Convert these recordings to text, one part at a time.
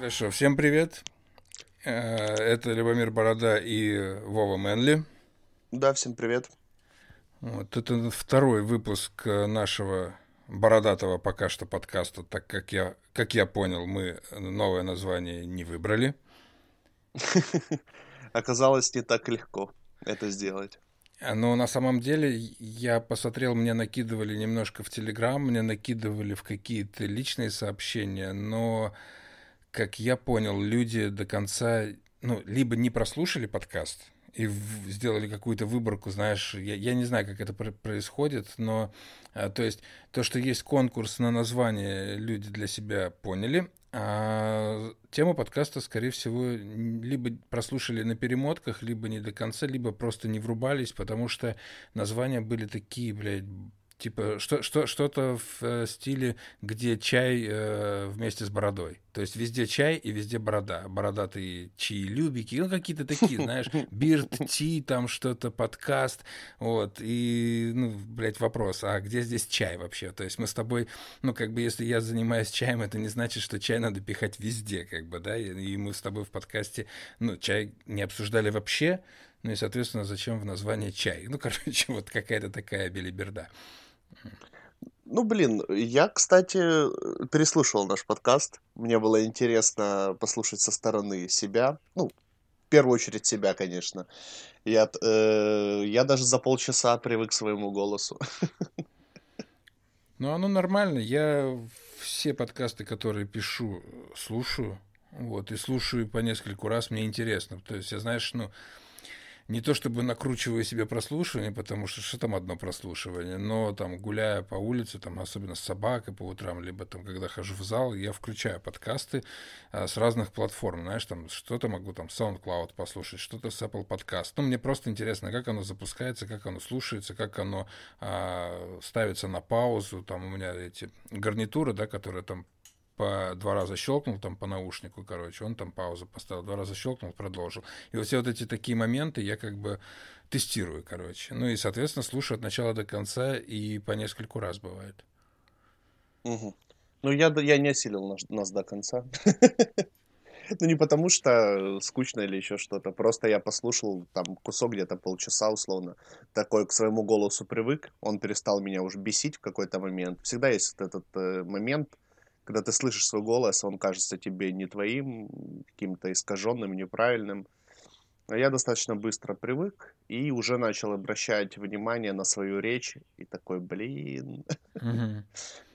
Хорошо, всем привет. Э, это Любомир Борода и Вова Мэнли. Да, всем привет. Вот, это второй выпуск нашего бородатого пока что подкаста, так как я, как я понял, мы новое название не выбрали. Оказалось, не так легко это сделать. Но на самом деле я посмотрел, мне накидывали немножко в Телеграм, мне накидывали в какие-то личные сообщения, но, как я понял, люди до конца, ну, либо не прослушали подкаст, и сделали какую-то выборку, знаешь, я, я не знаю, как это происходит, но а, то есть то, что есть конкурс на название, люди для себя поняли, а тему подкаста, скорее всего, либо прослушали на перемотках, либо не до конца, либо просто не врубались, потому что названия были такие, блядь, типа что, что, что-то в э, стиле, где чай э, вместе с бородой. То есть везде чай и везде борода. Бородатые чаи-любики, ну какие-то такие, знаешь, бирд ти, там что-то, подкаст, вот. И, ну, блядь, вопрос, а где здесь чай вообще? То есть мы с тобой, ну, как бы, если я занимаюсь чаем, это не значит, что чай надо пихать везде, как бы, да, и мы с тобой в подкасте, ну, чай не обсуждали вообще, ну и, соответственно, зачем в названии чай? Ну, короче, вот какая-то такая белиберда. Ну, блин, я, кстати, переслушивал наш подкаст. Мне было интересно послушать со стороны себя. Ну, в первую очередь себя, конечно. Я, э, я даже за полчаса привык к своему голосу. Ну, оно нормально. Я все подкасты, которые пишу, слушаю. Вот, и слушаю по нескольку раз, мне интересно. То есть, я, знаешь, ну, не то чтобы накручиваю себе прослушивание, потому что что там одно прослушивание, но там гуляя по улице, там особенно с собакой по утрам, либо там когда хожу в зал, я включаю подкасты а, с разных платформ, знаешь, там что-то могу там SoundCloud послушать, что-то с Apple Podcast. Ну, мне просто интересно, как оно запускается, как оно слушается, как оно а, ставится на паузу, там у меня эти гарнитуры, да, которые там по два раза щелкнул там по наушнику, короче, он там паузу поставил, два раза щелкнул, продолжил. И вот все вот эти такие моменты я как бы тестирую, короче. Ну и, соответственно, слушаю от начала до конца и по нескольку раз бывает. Угу. Ну, я, я не осилил нас, нас до конца. Ну, не потому что скучно или еще что-то. Просто я послушал там кусок где-то полчаса условно. Такой к своему голосу привык. Он перестал меня уже бесить в какой-то момент. Всегда есть этот э, момент, когда ты слышишь свой голос, он кажется тебе не твоим, каким-то искаженным, неправильным. А я достаточно быстро привык и уже начал обращать внимание на свою речь. И такой, блин. Угу.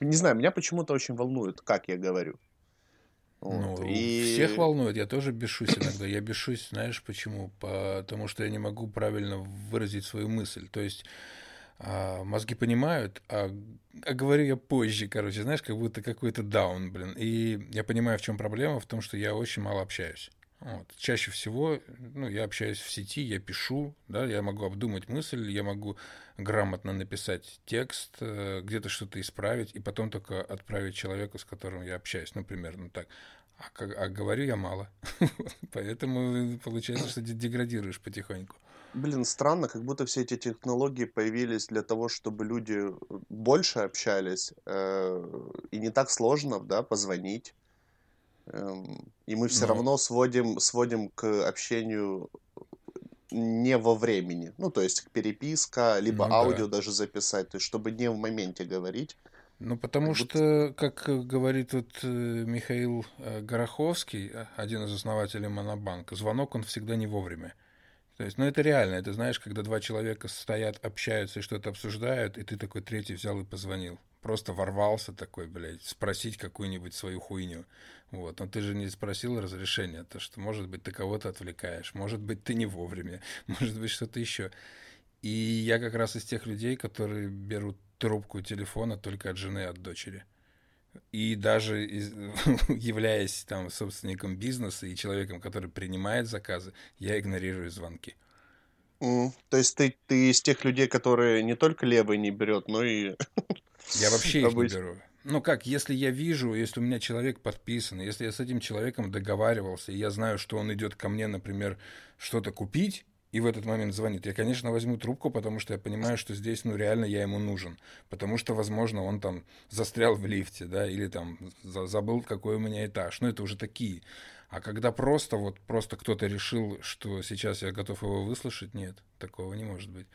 Не знаю, меня почему-то очень волнует, как я говорю. Вот. Ну, и... Всех волнует, я тоже бешусь иногда. Я бешусь, знаешь почему? Потому что я не могу правильно выразить свою мысль. То есть а, мозги понимают, а, а говорю я позже, короче, знаешь, как будто какой-то даун, блин. И я понимаю, в чем проблема, в том, что я очень мало общаюсь. Вот. Чаще всего, ну, я общаюсь в сети, я пишу, да, я могу обдумать мысль, я могу грамотно написать текст, э, где-то что-то исправить, и потом только отправить человеку, с которым я общаюсь, ну, примерно так. А, а говорю я мало. Поэтому получается, что деградируешь потихоньку. Блин, странно, как будто все эти технологии появились для того, чтобы люди э, больше общались, э, и не так сложно, да, позвонить. Эм, и мы все Но... равно сводим, сводим к общению не во времени. Ну, то есть переписка, либо ну, аудио да. даже записать, то есть чтобы не в моменте говорить. Ну, потому как что, как говорит вот э, Михаил э, Гороховский, один из основателей Монобанка, звонок он всегда не вовремя. То есть, ну это реально, это знаешь, когда два человека стоят, общаются и что-то обсуждают, и ты такой третий взял и позвонил. Просто ворвался такой, блядь, спросить какую-нибудь свою хуйню. Вот, но ты же не спросил разрешения, то что, может быть, ты кого-то отвлекаешь, может быть, ты не вовремя, может быть, что-то еще. И я как раз из тех людей, которые берут трубку телефона только от жены, от дочери. И даже из, являясь там собственником бизнеса и человеком, который принимает заказы, я игнорирую звонки. Mm, то есть ты, ты из тех людей, которые не только левый не берет, но и... Я вообще их не беру. Ну как, если я вижу, если у меня человек подписан, если я с этим человеком договаривался, и я знаю, что он идет ко мне, например, что-то купить, и в этот момент звонит, я, конечно, возьму трубку, потому что я понимаю, что здесь, ну, реально я ему нужен. Потому что, возможно, он там застрял в лифте, да, или там забыл, какой у меня этаж. Ну, это уже такие. А когда просто вот просто кто-то решил, что сейчас я готов его выслушать, нет, такого не может быть.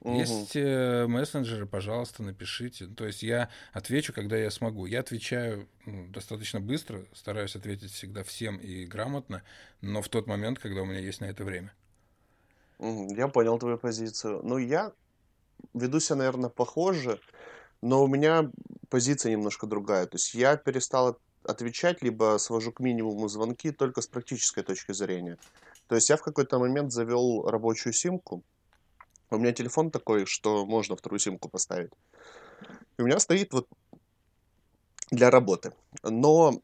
Угу. Есть э, мессенджеры, пожалуйста, напишите. То есть я отвечу, когда я смогу. Я отвечаю ну, достаточно быстро, стараюсь ответить всегда всем и грамотно, но в тот момент, когда у меня есть на это время. Я понял твою позицию. Ну, я веду себя, наверное, похоже, но у меня позиция немножко другая. То есть я перестал отвечать, либо свожу к минимуму звонки только с практической точки зрения. То есть я в какой-то момент завел рабочую симку, у меня телефон такой, что можно вторую симку поставить. И у меня стоит вот для работы. Но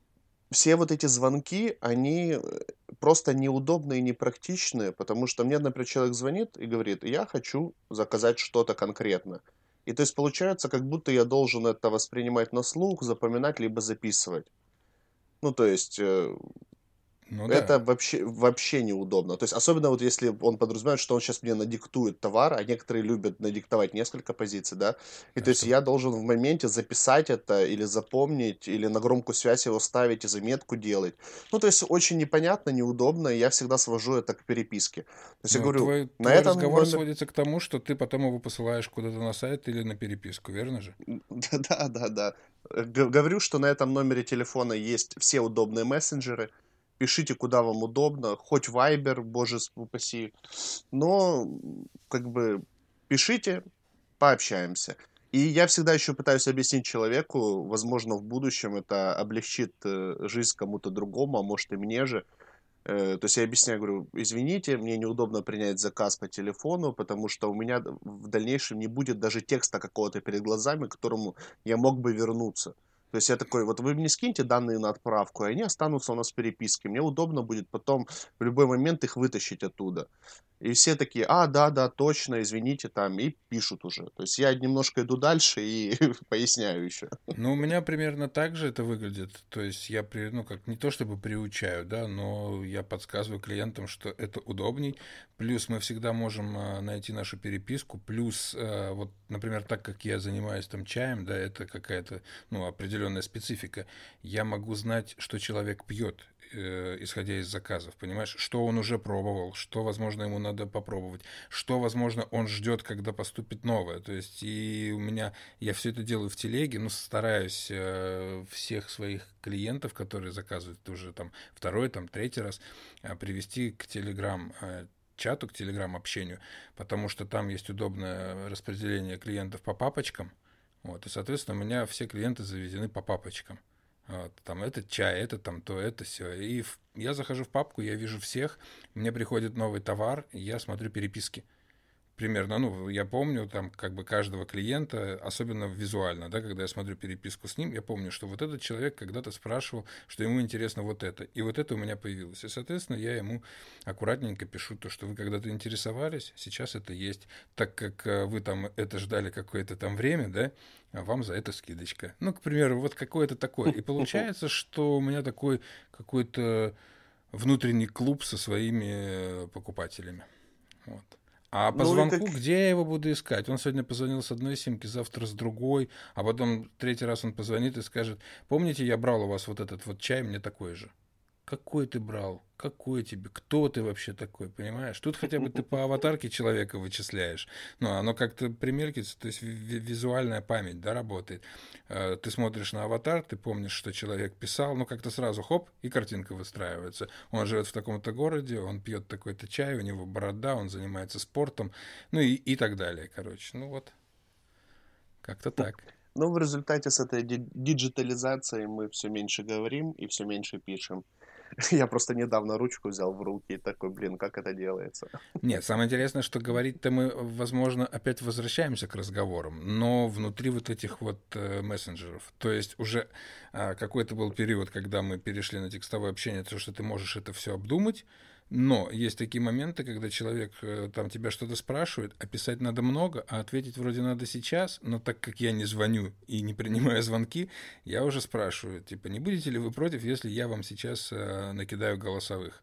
все вот эти звонки, они э, просто неудобные непрактичные, потому что мне, например, человек звонит и говорит, я хочу заказать что-то конкретно. И то есть получается, как будто я должен это воспринимать на слух, запоминать, либо записывать. Ну, то есть, э, ну, это да. вообще, вообще неудобно. То есть, особенно вот если он подразумевает, что он сейчас мне надиктует товар, а некоторые любят надиктовать несколько позиций, да, и а то есть я должен в моменте записать это или запомнить, или на громкую связь его ставить и заметку делать. Ну, то есть, очень непонятно, неудобно, и я всегда свожу это к переписке. То есть, ну, я говорю, твой, на твой этом... разговор номер... сводится к тому, что ты потом его посылаешь куда-то на сайт или на переписку, верно же? Да, да, да. Говорю, что на этом номере телефона есть все удобные мессенджеры, пишите, куда вам удобно, хоть Viber, боже упаси, но как бы пишите, пообщаемся. И я всегда еще пытаюсь объяснить человеку, возможно, в будущем это облегчит э, жизнь кому-то другому, а может и мне же. Э, то есть я объясняю, говорю, извините, мне неудобно принять заказ по телефону, потому что у меня в дальнейшем не будет даже текста какого-то перед глазами, к которому я мог бы вернуться. То есть я такой, вот вы мне скиньте данные на отправку, и они останутся у нас в переписке. Мне удобно будет потом в любой момент их вытащить оттуда. И все такие, а, да, да, точно, извините, там, и пишут уже. То есть я немножко иду дальше и поясняю еще. Ну, у меня примерно так же это выглядит. То есть я, при, ну, как не то чтобы приучаю, да, но я подсказываю клиентам, что это удобней. Плюс мы всегда можем а, найти нашу переписку. Плюс, а, вот, например, так как я занимаюсь там чаем, да, это какая-то, ну, определенная специфика. Я могу знать, что человек пьет э, исходя из заказов, понимаешь, что он уже пробовал, что, возможно, ему надо попробовать, что, возможно, он ждет, когда поступит новое. То есть и у меня, я все это делаю в телеге, но стараюсь э, всех своих клиентов, которые заказывают уже там второй, там третий раз, э, привести к Телеграм э, чату, к Телеграм-общению, потому что там есть удобное распределение клиентов по папочкам, вот, и, соответственно, у меня все клиенты заведены по папочкам. Вот, там этот чай, это там то, это все. И в, я захожу в папку, я вижу всех, мне приходит новый товар, я смотрю переписки примерно, ну, я помню там как бы каждого клиента, особенно визуально, да, когда я смотрю переписку с ним, я помню, что вот этот человек когда-то спрашивал, что ему интересно вот это, и вот это у меня появилось. И, соответственно, я ему аккуратненько пишу то, что вы когда-то интересовались, сейчас это есть, так как э, вы там это ждали какое-то там время, да, а вам за это скидочка. Ну, к примеру, вот какое-то такое. И получается, что у меня такой какой-то внутренний клуб со своими э, покупателями. Вот. А по ну, звонку, как... где я его буду искать? Он сегодня позвонил с одной симки, завтра с другой, а потом третий раз он позвонит и скажет, помните, я брал у вас вот этот вот чай, мне такой же. Какой ты брал? Какой тебе? Кто ты вообще такой, понимаешь? Тут хотя бы ты по аватарке человека вычисляешь. Ну, оно как-то примеркится, то есть визуальная память, да, работает. Э, ты смотришь на аватар, ты помнишь, что человек писал, ну, как-то сразу хоп, и картинка выстраивается. Он живет в таком-то городе, он пьет такой-то чай, у него борода, он занимается спортом, ну, и, и так далее, короче. Ну, вот, как-то так. Ну, в результате с этой диджитализацией мы все меньше говорим и все меньше пишем. Я просто недавно ручку взял в руки и такой, блин, как это делается? Нет, самое интересное, что говорить-то мы, возможно, опять возвращаемся к разговорам, но внутри вот этих вот э, мессенджеров. То есть уже э, какой-то был период, когда мы перешли на текстовое общение, то, что ты можешь это все обдумать, но есть такие моменты, когда человек э, там тебя что-то спрашивает, а писать надо много, а ответить вроде надо сейчас, но так как я не звоню и не принимаю звонки, я уже спрашиваю, типа, не будете ли вы против, если я вам сейчас э, накидаю голосовых?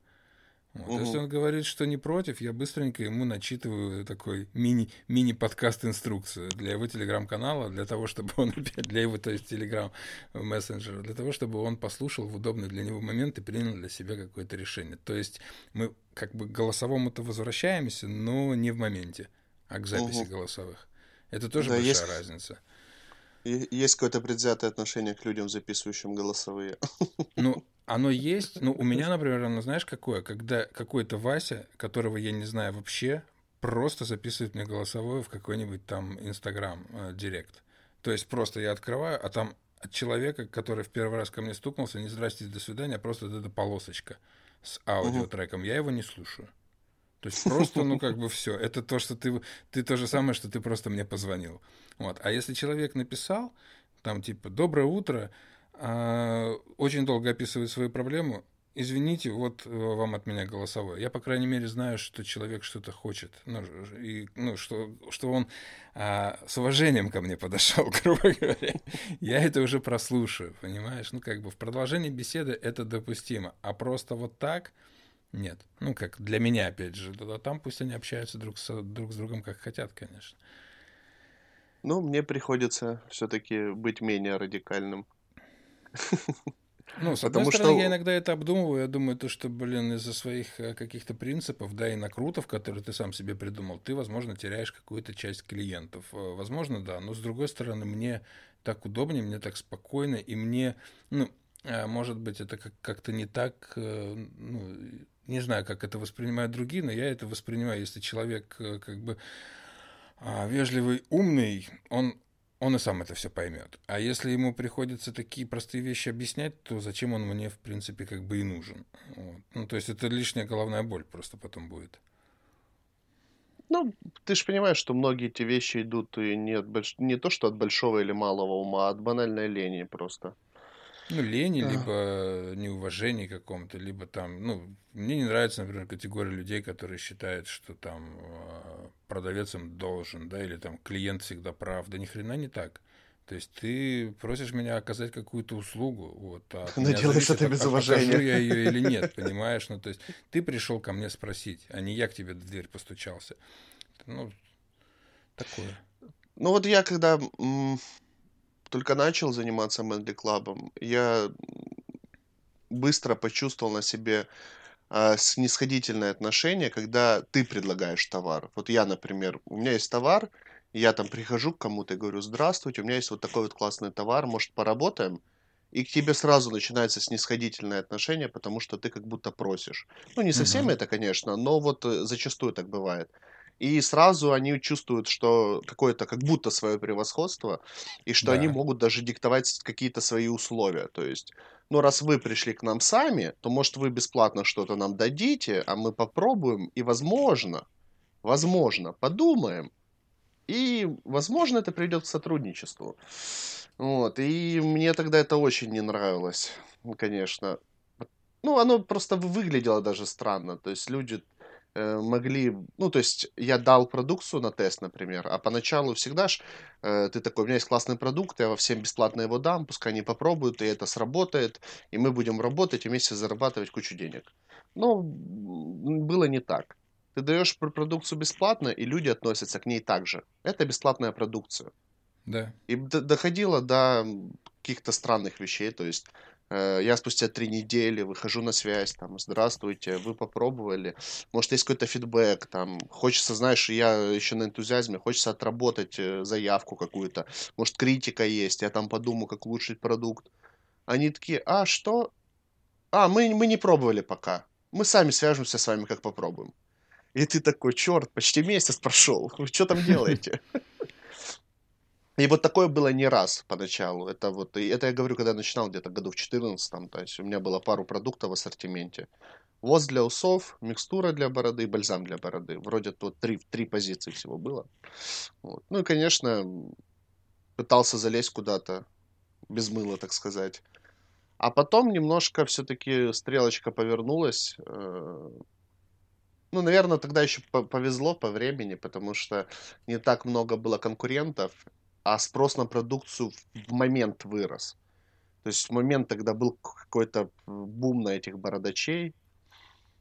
Вот. Угу. Если он говорит, что не против, я быстренько ему начитываю такой мини, мини-подкаст инструкцию для его телеграм-канала, для того, чтобы он для его, то есть телеграм мессенджера, для того, чтобы он послушал в удобный для него момент и принял для себя какое-то решение. То есть мы как бы к голосовому-то возвращаемся, но не в моменте, а к записи угу. голосовых. Это тоже да, большая есть... разница. Есть какое-то предвзятое отношение к людям, записывающим голосовые. Ну, оно есть. Ну, у меня, например, оно знаешь какое? Когда какой-то Вася, которого я не знаю вообще, просто записывает мне голосовое в какой-нибудь там Инстаграм э, Директ. То есть просто я открываю, а там от человека, который в первый раз ко мне стукнулся, не здрасте, до свидания, а просто эта полосочка с аудиотреком. Я его не слушаю. То есть просто, ну, как бы все. Это то, что ты, ты то же самое, что ты просто мне позвонил. Вот. А если человек написал, там, типа, «Доброе утро», очень долго описывает свою проблему, извините, вот э, вам от меня голосовое. Я, по крайней мере, знаю, что человек что-то хочет, ну, и, ну что, что он а, с уважением ко мне подошел, грубо говоря. Я это уже прослушаю, понимаешь? Ну, как бы в продолжении беседы это допустимо, а просто вот так – нет. Ну, как для меня, опять же. А там пусть они общаются друг с, друг с другом, как хотят, конечно. Ну, мне приходится все-таки быть менее радикальным. Ну, с одной Потому стороны, что... я иногда это обдумываю. Я думаю, то, что, блин, из-за своих э, каких-то принципов, да, и накрутов, которые ты сам себе придумал, ты, возможно, теряешь какую-то часть клиентов. Э, возможно, да. Но, с другой стороны, мне так удобнее, мне так спокойно, и мне, ну, э, может быть, это как-то не так, ну, не знаю, как это воспринимают другие, но я это воспринимаю. Если человек как бы а, вежливый, умный, он он и сам это все поймет. А если ему приходится такие простые вещи объяснять, то зачем он мне, в принципе, как бы и нужен? Вот. Ну, то есть это лишняя головная боль просто потом будет. Ну, ты же понимаешь, что многие эти вещи идут и не, от больш... не то, что от большого или малого ума, а от банальной лени просто. Ну, лени, а. либо неуважение каком-то, либо там, ну, мне не нравится, например, категория людей, которые считают, что там а, продавец им должен, да, или там клиент всегда прав. Да ни хрена не так. То есть ты просишь меня оказать какую-то услугу, вот, а Но делаешь это без уважения. я ее или нет, понимаешь? Ну, то есть ты пришел ко мне спросить, а не я к тебе в дверь постучался. Ну, такое. Ну вот я когда только начал заниматься Мэнли Клабом, я быстро почувствовал на себе э, снисходительное отношение, когда ты предлагаешь товар. Вот я, например, у меня есть товар, я там прихожу к кому-то и говорю, здравствуйте, у меня есть вот такой вот классный товар, может, поработаем? И к тебе сразу начинается снисходительное отношение, потому что ты как будто просишь. Ну, не совсем uh-huh. это, конечно, но вот э, зачастую так бывает и сразу они чувствуют, что какое-то как будто свое превосходство, и что да. они могут даже диктовать какие-то свои условия. То есть, ну, раз вы пришли к нам сами, то, может, вы бесплатно что-то нам дадите, а мы попробуем, и, возможно, возможно, подумаем, и, возможно, это приведет к сотрудничеству. Вот, и мне тогда это очень не нравилось, конечно. Ну, оно просто выглядело даже странно. То есть люди могли, ну, то есть я дал продукцию на тест, например, а поначалу всегда ж э, ты такой, у меня есть классный продукт, я всем бесплатно его дам, пускай они попробуют, и это сработает, и мы будем работать и вместе зарабатывать кучу денег. Но было не так. Ты даешь продукцию бесплатно, и люди относятся к ней так же. Это бесплатная продукция. Да. И доходило до каких-то странных вещей, то есть Э, я спустя три недели выхожу на связь, там, здравствуйте, вы попробовали, может, есть какой-то фидбэк, там, хочется, знаешь, я еще на энтузиазме, хочется отработать э, заявку какую-то, может, критика есть, я там подумаю, как улучшить продукт. Они такие, а, что? А, мы, мы не пробовали пока, мы сами свяжемся с вами, как попробуем. И ты такой, черт, почти месяц прошел, вы что там делаете? И вот такое было не раз поначалу. Это вот, и это я говорю, когда я начинал где-то году в 14 то есть у меня было пару продуктов в ассортименте. Воз для усов, микстура для бороды, бальзам для бороды. Вроде тут три, три позиции всего было. Вот. Ну и, конечно, пытался залезть куда-то, без мыла, так сказать. А потом немножко все-таки стрелочка повернулась. Э, ну, наверное, тогда еще повезло по времени, потому что не так много было конкурентов, а спрос на продукцию в момент вырос. То есть в момент, когда был какой-то бум на этих бородачей,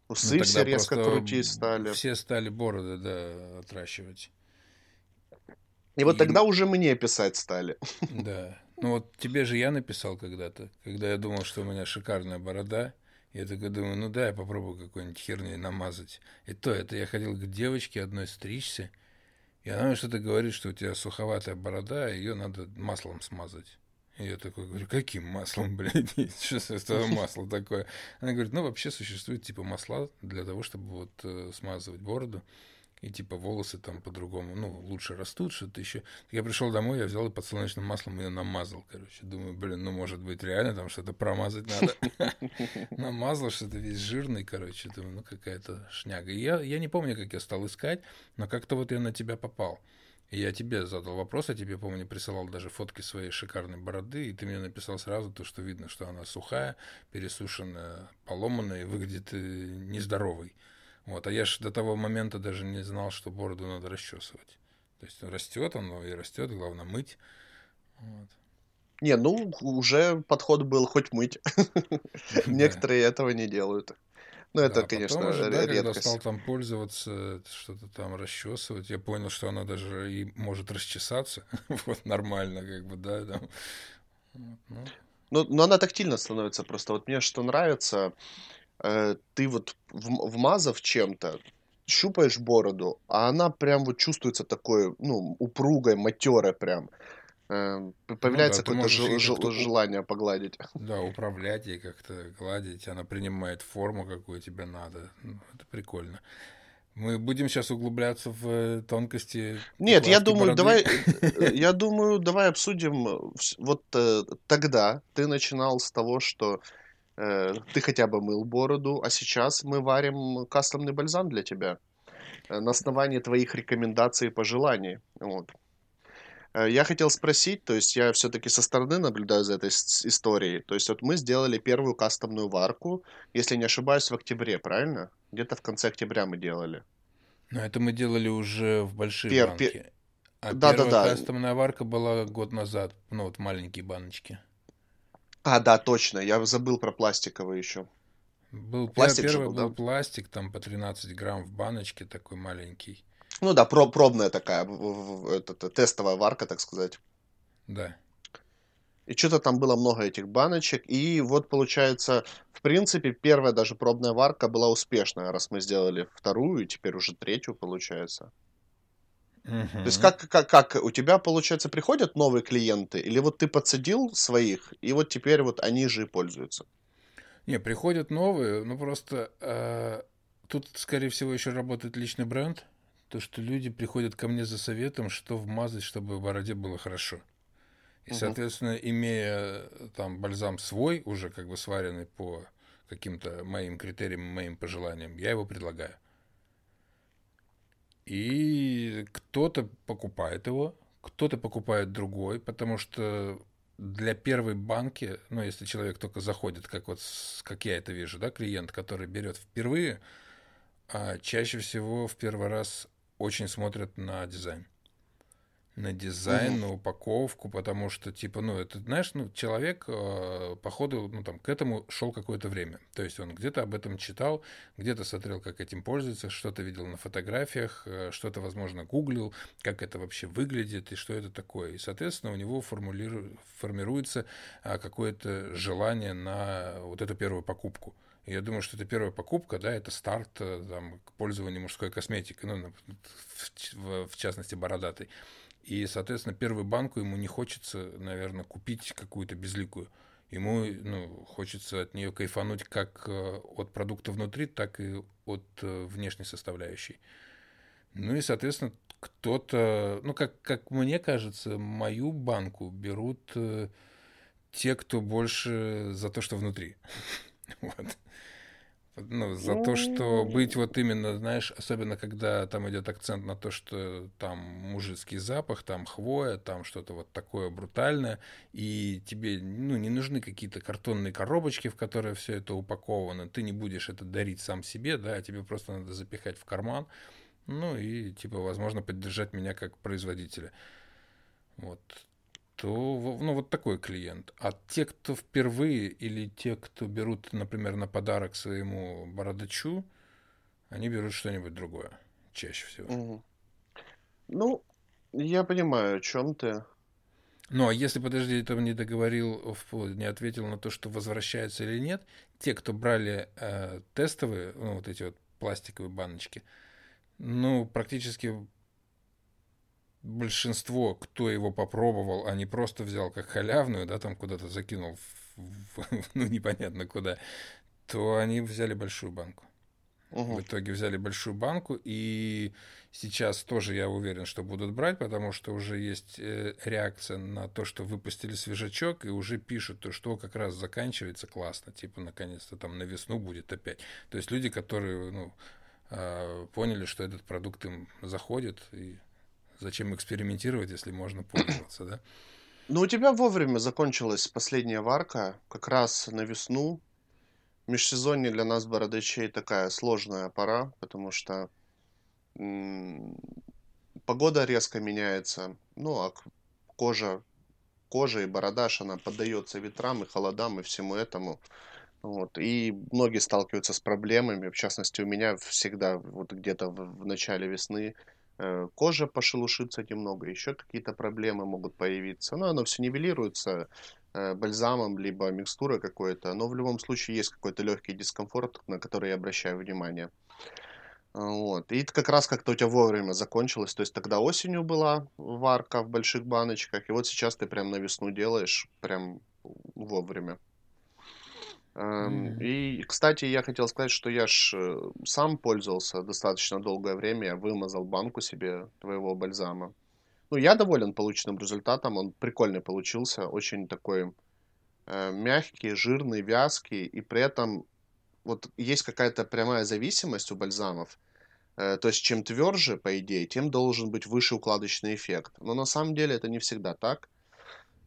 Усы ну, все резко крутить стали. Все стали бороды, да, отращивать. И, и вот тогда уже мне писать стали. Да. Ну вот тебе же я написал когда-то, когда я думал, что у меня шикарная борода. Я такой думаю, ну да, я попробую какой-нибудь херней намазать. И то, это я ходил к девочке одной стричься, и она мне что-то говорит, что у тебя суховатая борода, ее надо маслом смазать. И я такой говорю, каким маслом, блядь? Что это масло такое? Она говорит, ну, вообще существует типа масла для того, чтобы вот э, смазывать бороду и типа волосы там по-другому, ну, лучше растут, что-то еще. Я пришел домой, я взял и подсолнечным маслом ее намазал, короче. Думаю, блин, ну, может быть, реально там что-то промазать надо. Намазал что-то весь жирный, короче. Думаю, ну, какая-то шняга. я, я не помню, как я стал искать, но как-то вот я на тебя попал. И я тебе задал вопрос, я тебе, помню, присылал даже фотки своей шикарной бороды, и ты мне написал сразу то, что видно, что она сухая, пересушенная, поломанная и выглядит э, нездоровой. Вот, а я же до того момента даже не знал, что бороду надо расчесывать. То есть растет оно и растет, главное мыть. Вот. Не, ну уже подход был хоть мыть. Некоторые этого не делают. Ну, это, да, конечно, уже, да, редкость. когда стал там пользоваться, что-то там расчесывать, я понял, что она даже и может расчесаться. вот нормально, как бы, да. Там. Вот, ну. Ну, но она тактильно становится просто. Вот мне что нравится, э, ты вот вмазав чем-то, щупаешь бороду, а она прям вот чувствуется такой, ну, упругой, матерой прям. Э, появляется ну, да, какое-то жел- жел- желание погладить. Да, управлять ей как-то, гладить. Она принимает форму, какую тебе надо. Ну, это прикольно. Мы будем сейчас углубляться в э, тонкости. Нет, я думаю, бороды. давай, э, я думаю, давай обсудим. Вот тогда ты начинал с того, что э, ты хотя бы мыл бороду, а сейчас мы варим кастомный бальзам для тебя на основании твоих рекомендаций и пожеланий. Вот. Э, я хотел спросить, то есть я все-таки со стороны наблюдаю за этой историей. То есть вот мы сделали первую кастомную варку, если не ошибаюсь, в октябре, правильно? Где-то в конце октября мы делали. Но это мы делали уже в большие Пер, банки. Пер... А да, первая да, да. кастомная варка была год назад, ну вот маленькие баночки. А, да, точно, я забыл про пластиковые еще. Был пластик первый был, был да? пластик, там по 13 грамм в баночке, такой маленький. Ну да, про пробная такая, это, тестовая варка, так сказать. Да. И что-то там было много этих баночек. И вот получается, в принципе, первая даже пробная варка была успешная, раз мы сделали вторую, и теперь уже третью получается. Угу. То есть как, как, как у тебя, получается, приходят новые клиенты, или вот ты подсадил своих, и вот теперь вот они же и пользуются? Не, приходят новые, ну просто э, тут, скорее всего, еще работает личный бренд то, что люди приходят ко мне за советом, что вмазать, чтобы в бороде было хорошо. И, угу. соответственно, имея там бальзам свой, уже как бы сваренный по каким-то моим критериям, моим пожеланиям, я его предлагаю. И кто-то покупает его, кто-то покупает другой, потому что для первой банки, ну, если человек только заходит, как вот, как я это вижу, да, клиент, который берет впервые, а чаще всего в первый раз очень смотрят на дизайн. На дизайн, угу. на упаковку, потому что, типа, ну, это, знаешь, ну, человек, э, походу, ну, там, к этому шел какое-то время. То есть он где-то об этом читал, где-то смотрел, как этим пользуются, что-то видел на фотографиях, э, что-то, возможно, гуглил, как это вообще выглядит и что это такое. И, соответственно, у него формируется э, какое-то желание на вот эту первую покупку. Я думаю, что это первая покупка, да, это старт э, там, к пользованию мужской косметикой, ну, в, в, в частности, бородатой. И, соответственно, первую банку ему не хочется, наверное, купить какую-то безликую. Ему ну, хочется от нее кайфануть как э, от продукта внутри, так и от э, внешней составляющей. Ну и, соответственно, кто-то, ну, как, как мне кажется, мою банку берут те, кто больше за то, что внутри. Вот. Ну, за то, что быть вот именно, знаешь, особенно когда там идет акцент на то, что там мужицкий запах, там хвоя, там что-то вот такое брутальное, и тебе, ну, не нужны какие-то картонные коробочки, в которые все это упаковано, ты не будешь это дарить сам себе, да, а тебе просто надо запихать в карман, ну, и, типа, возможно, поддержать меня как производителя. Вот то ну, вот такой клиент. А те, кто впервые или те, кто берут, например, на подарок своему бородачу, они берут что-нибудь другое чаще всего. Угу. Ну, я понимаю, о чем ты. Ну, а если, подожди, ты не договорил, не ответил на то, что возвращается или нет, те, кто брали э, тестовые, ну, вот эти вот пластиковые баночки, ну, практически большинство, кто его попробовал, а не просто взял как халявную, да, там куда-то закинул, в, в, ну, непонятно куда, то они взяли большую банку. Угу. В итоге взяли большую банку, и сейчас тоже я уверен, что будут брать, потому что уже есть э, реакция на то, что выпустили свежачок, и уже пишут, то, что как раз заканчивается классно, типа наконец-то там на весну будет опять. То есть люди, которые ну, а, поняли, что этот продукт им заходит, и зачем экспериментировать, если можно пользоваться, да? Ну, у тебя вовремя закончилась последняя варка, как раз на весну, Межсезонье для нас, бородачей, такая сложная пора, потому что погода резко меняется, ну, а кожа, кожа и бородаш, она поддается ветрам и холодам и всему этому. Вот. И многие сталкиваются с проблемами, в частности, у меня всегда вот где-то в, в начале весны кожа пошелушится немного, еще какие-то проблемы могут появиться. Но оно все нивелируется Э, бальзамом, либо микстурой какой-то, но в любом случае есть какой-то легкий дискомфорт, на который я обращаю внимание. Вот. И как раз как-то у тебя вовремя закончилось. То есть тогда осенью была варка в больших баночках, и вот сейчас ты прям на весну делаешь, прям вовремя. Mm-hmm. И, кстати, я хотел сказать, что я ж э, сам пользовался достаточно долгое время, я вымазал банку себе твоего бальзама. Ну, я доволен полученным результатом, он прикольный получился, очень такой э, мягкий, жирный, вязкий, и при этом вот есть какая-то прямая зависимость у бальзамов. Э, то есть, чем тверже, по идее, тем должен быть выше укладочный эффект. Но на самом деле это не всегда так.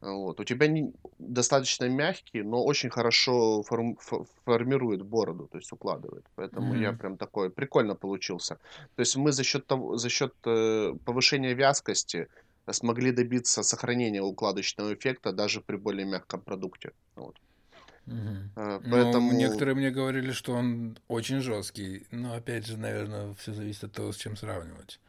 Вот. У тебя не, достаточно мягкий, но очень хорошо форм, формирует бороду, то есть укладывает. Поэтому mm-hmm. я прям такой прикольно получился. То есть мы за счет того, за счет э, повышения вязкости смогли добиться сохранения укладочного эффекта даже при более мягком продукте. Вот. Угу. Поэтому... Ну, некоторые мне говорили, что он очень жесткий. Но опять же, наверное, все зависит от того, с чем сравнивать.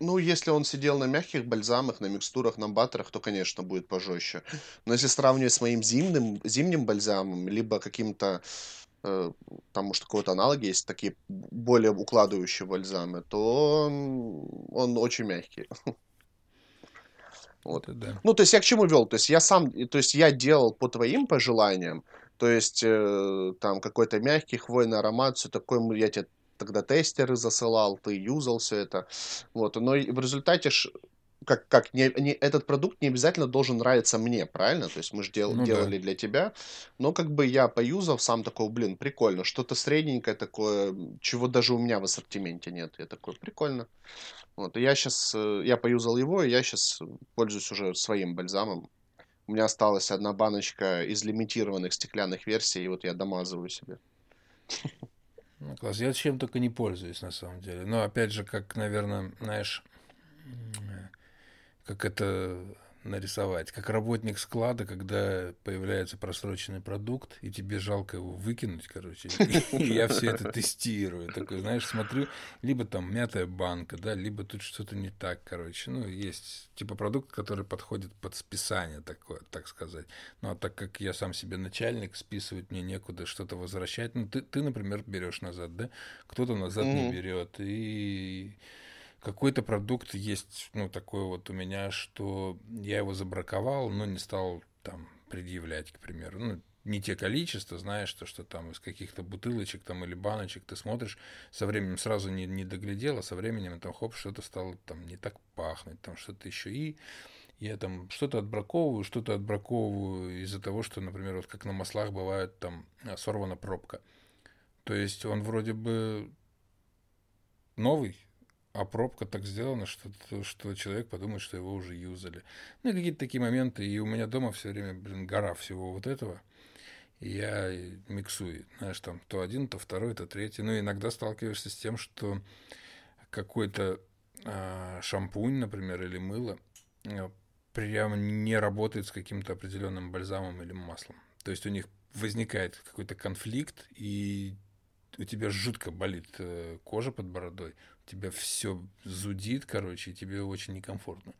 Ну, если он сидел на мягких бальзамах, на микстурах, на баттерах, то, конечно, будет пожестче. Но если сравнивать с моим зимним, зимним бальзамом, либо каким-то, э, там, может, какой-то аналог есть, такие более укладывающие бальзамы, то он, он очень мягкий. Вот. да. Ну, то есть я к чему вел? То есть я сам, то есть я делал по твоим пожеланиям, то есть э, там какой-то мягкий хвойный аромат, все такое, я тебе тогда тестеры засылал, ты юзал все это. Вот, но в результате ж, как, как не, не, этот продукт не обязательно должен нравиться мне, правильно? То есть мы же дел, ну, делали да. для тебя, но как бы я поюзав сам такой, блин, прикольно, что-то средненькое такое, чего даже у меня в ассортименте нет. Я такой, прикольно. Вот, и я сейчас, э, я поюзал его, и я сейчас пользуюсь уже своим бальзамом. У меня осталась одна баночка из лимитированных стеклянных версий, и вот я домазываю себе. Ну, класс. Я чем только не пользуюсь, на самом деле. Но, опять же, как, наверное, знаешь, как это нарисовать. Как работник склада, когда появляется просроченный продукт, и тебе жалко его выкинуть, короче. И я все это тестирую. Такой, знаешь, смотрю, либо там мятая банка, да, либо тут что-то не так, короче. Ну, есть типа продукт, который подходит под списание, такое, так сказать. Ну, а так как я сам себе начальник, списывать мне некуда что-то возвращать. Ну, ты, ты например, берешь назад, да? Кто-то назад не берет. И какой-то продукт есть, ну, такой вот у меня, что я его забраковал, но не стал там предъявлять, к примеру. Ну, не те количества, знаешь, то, что там из каких-то бутылочек там или баночек ты смотришь, со временем сразу не, не доглядел, а со временем там хоп, что-то стало там не так пахнуть, там что-то еще. И я там что-то отбраковываю, что-то отбраковываю из-за того, что, например, вот как на маслах бывает там а, сорвана пробка. То есть он вроде бы новый, а пробка так сделана, что, что человек подумает, что его уже юзали. Ну, какие-то такие моменты. И у меня дома все время, блин, гора всего вот этого. И я миксую, знаешь, там то один, то второй, то третий. Ну, иногда сталкиваешься с тем, что какой-то э, шампунь, например, или мыло э, прямо не работает с каким-то определенным бальзамом или маслом. То есть у них возникает какой-то конфликт, и у тебя жутко болит э, кожа под бородой, тебя все зудит, короче, и тебе очень некомфортно.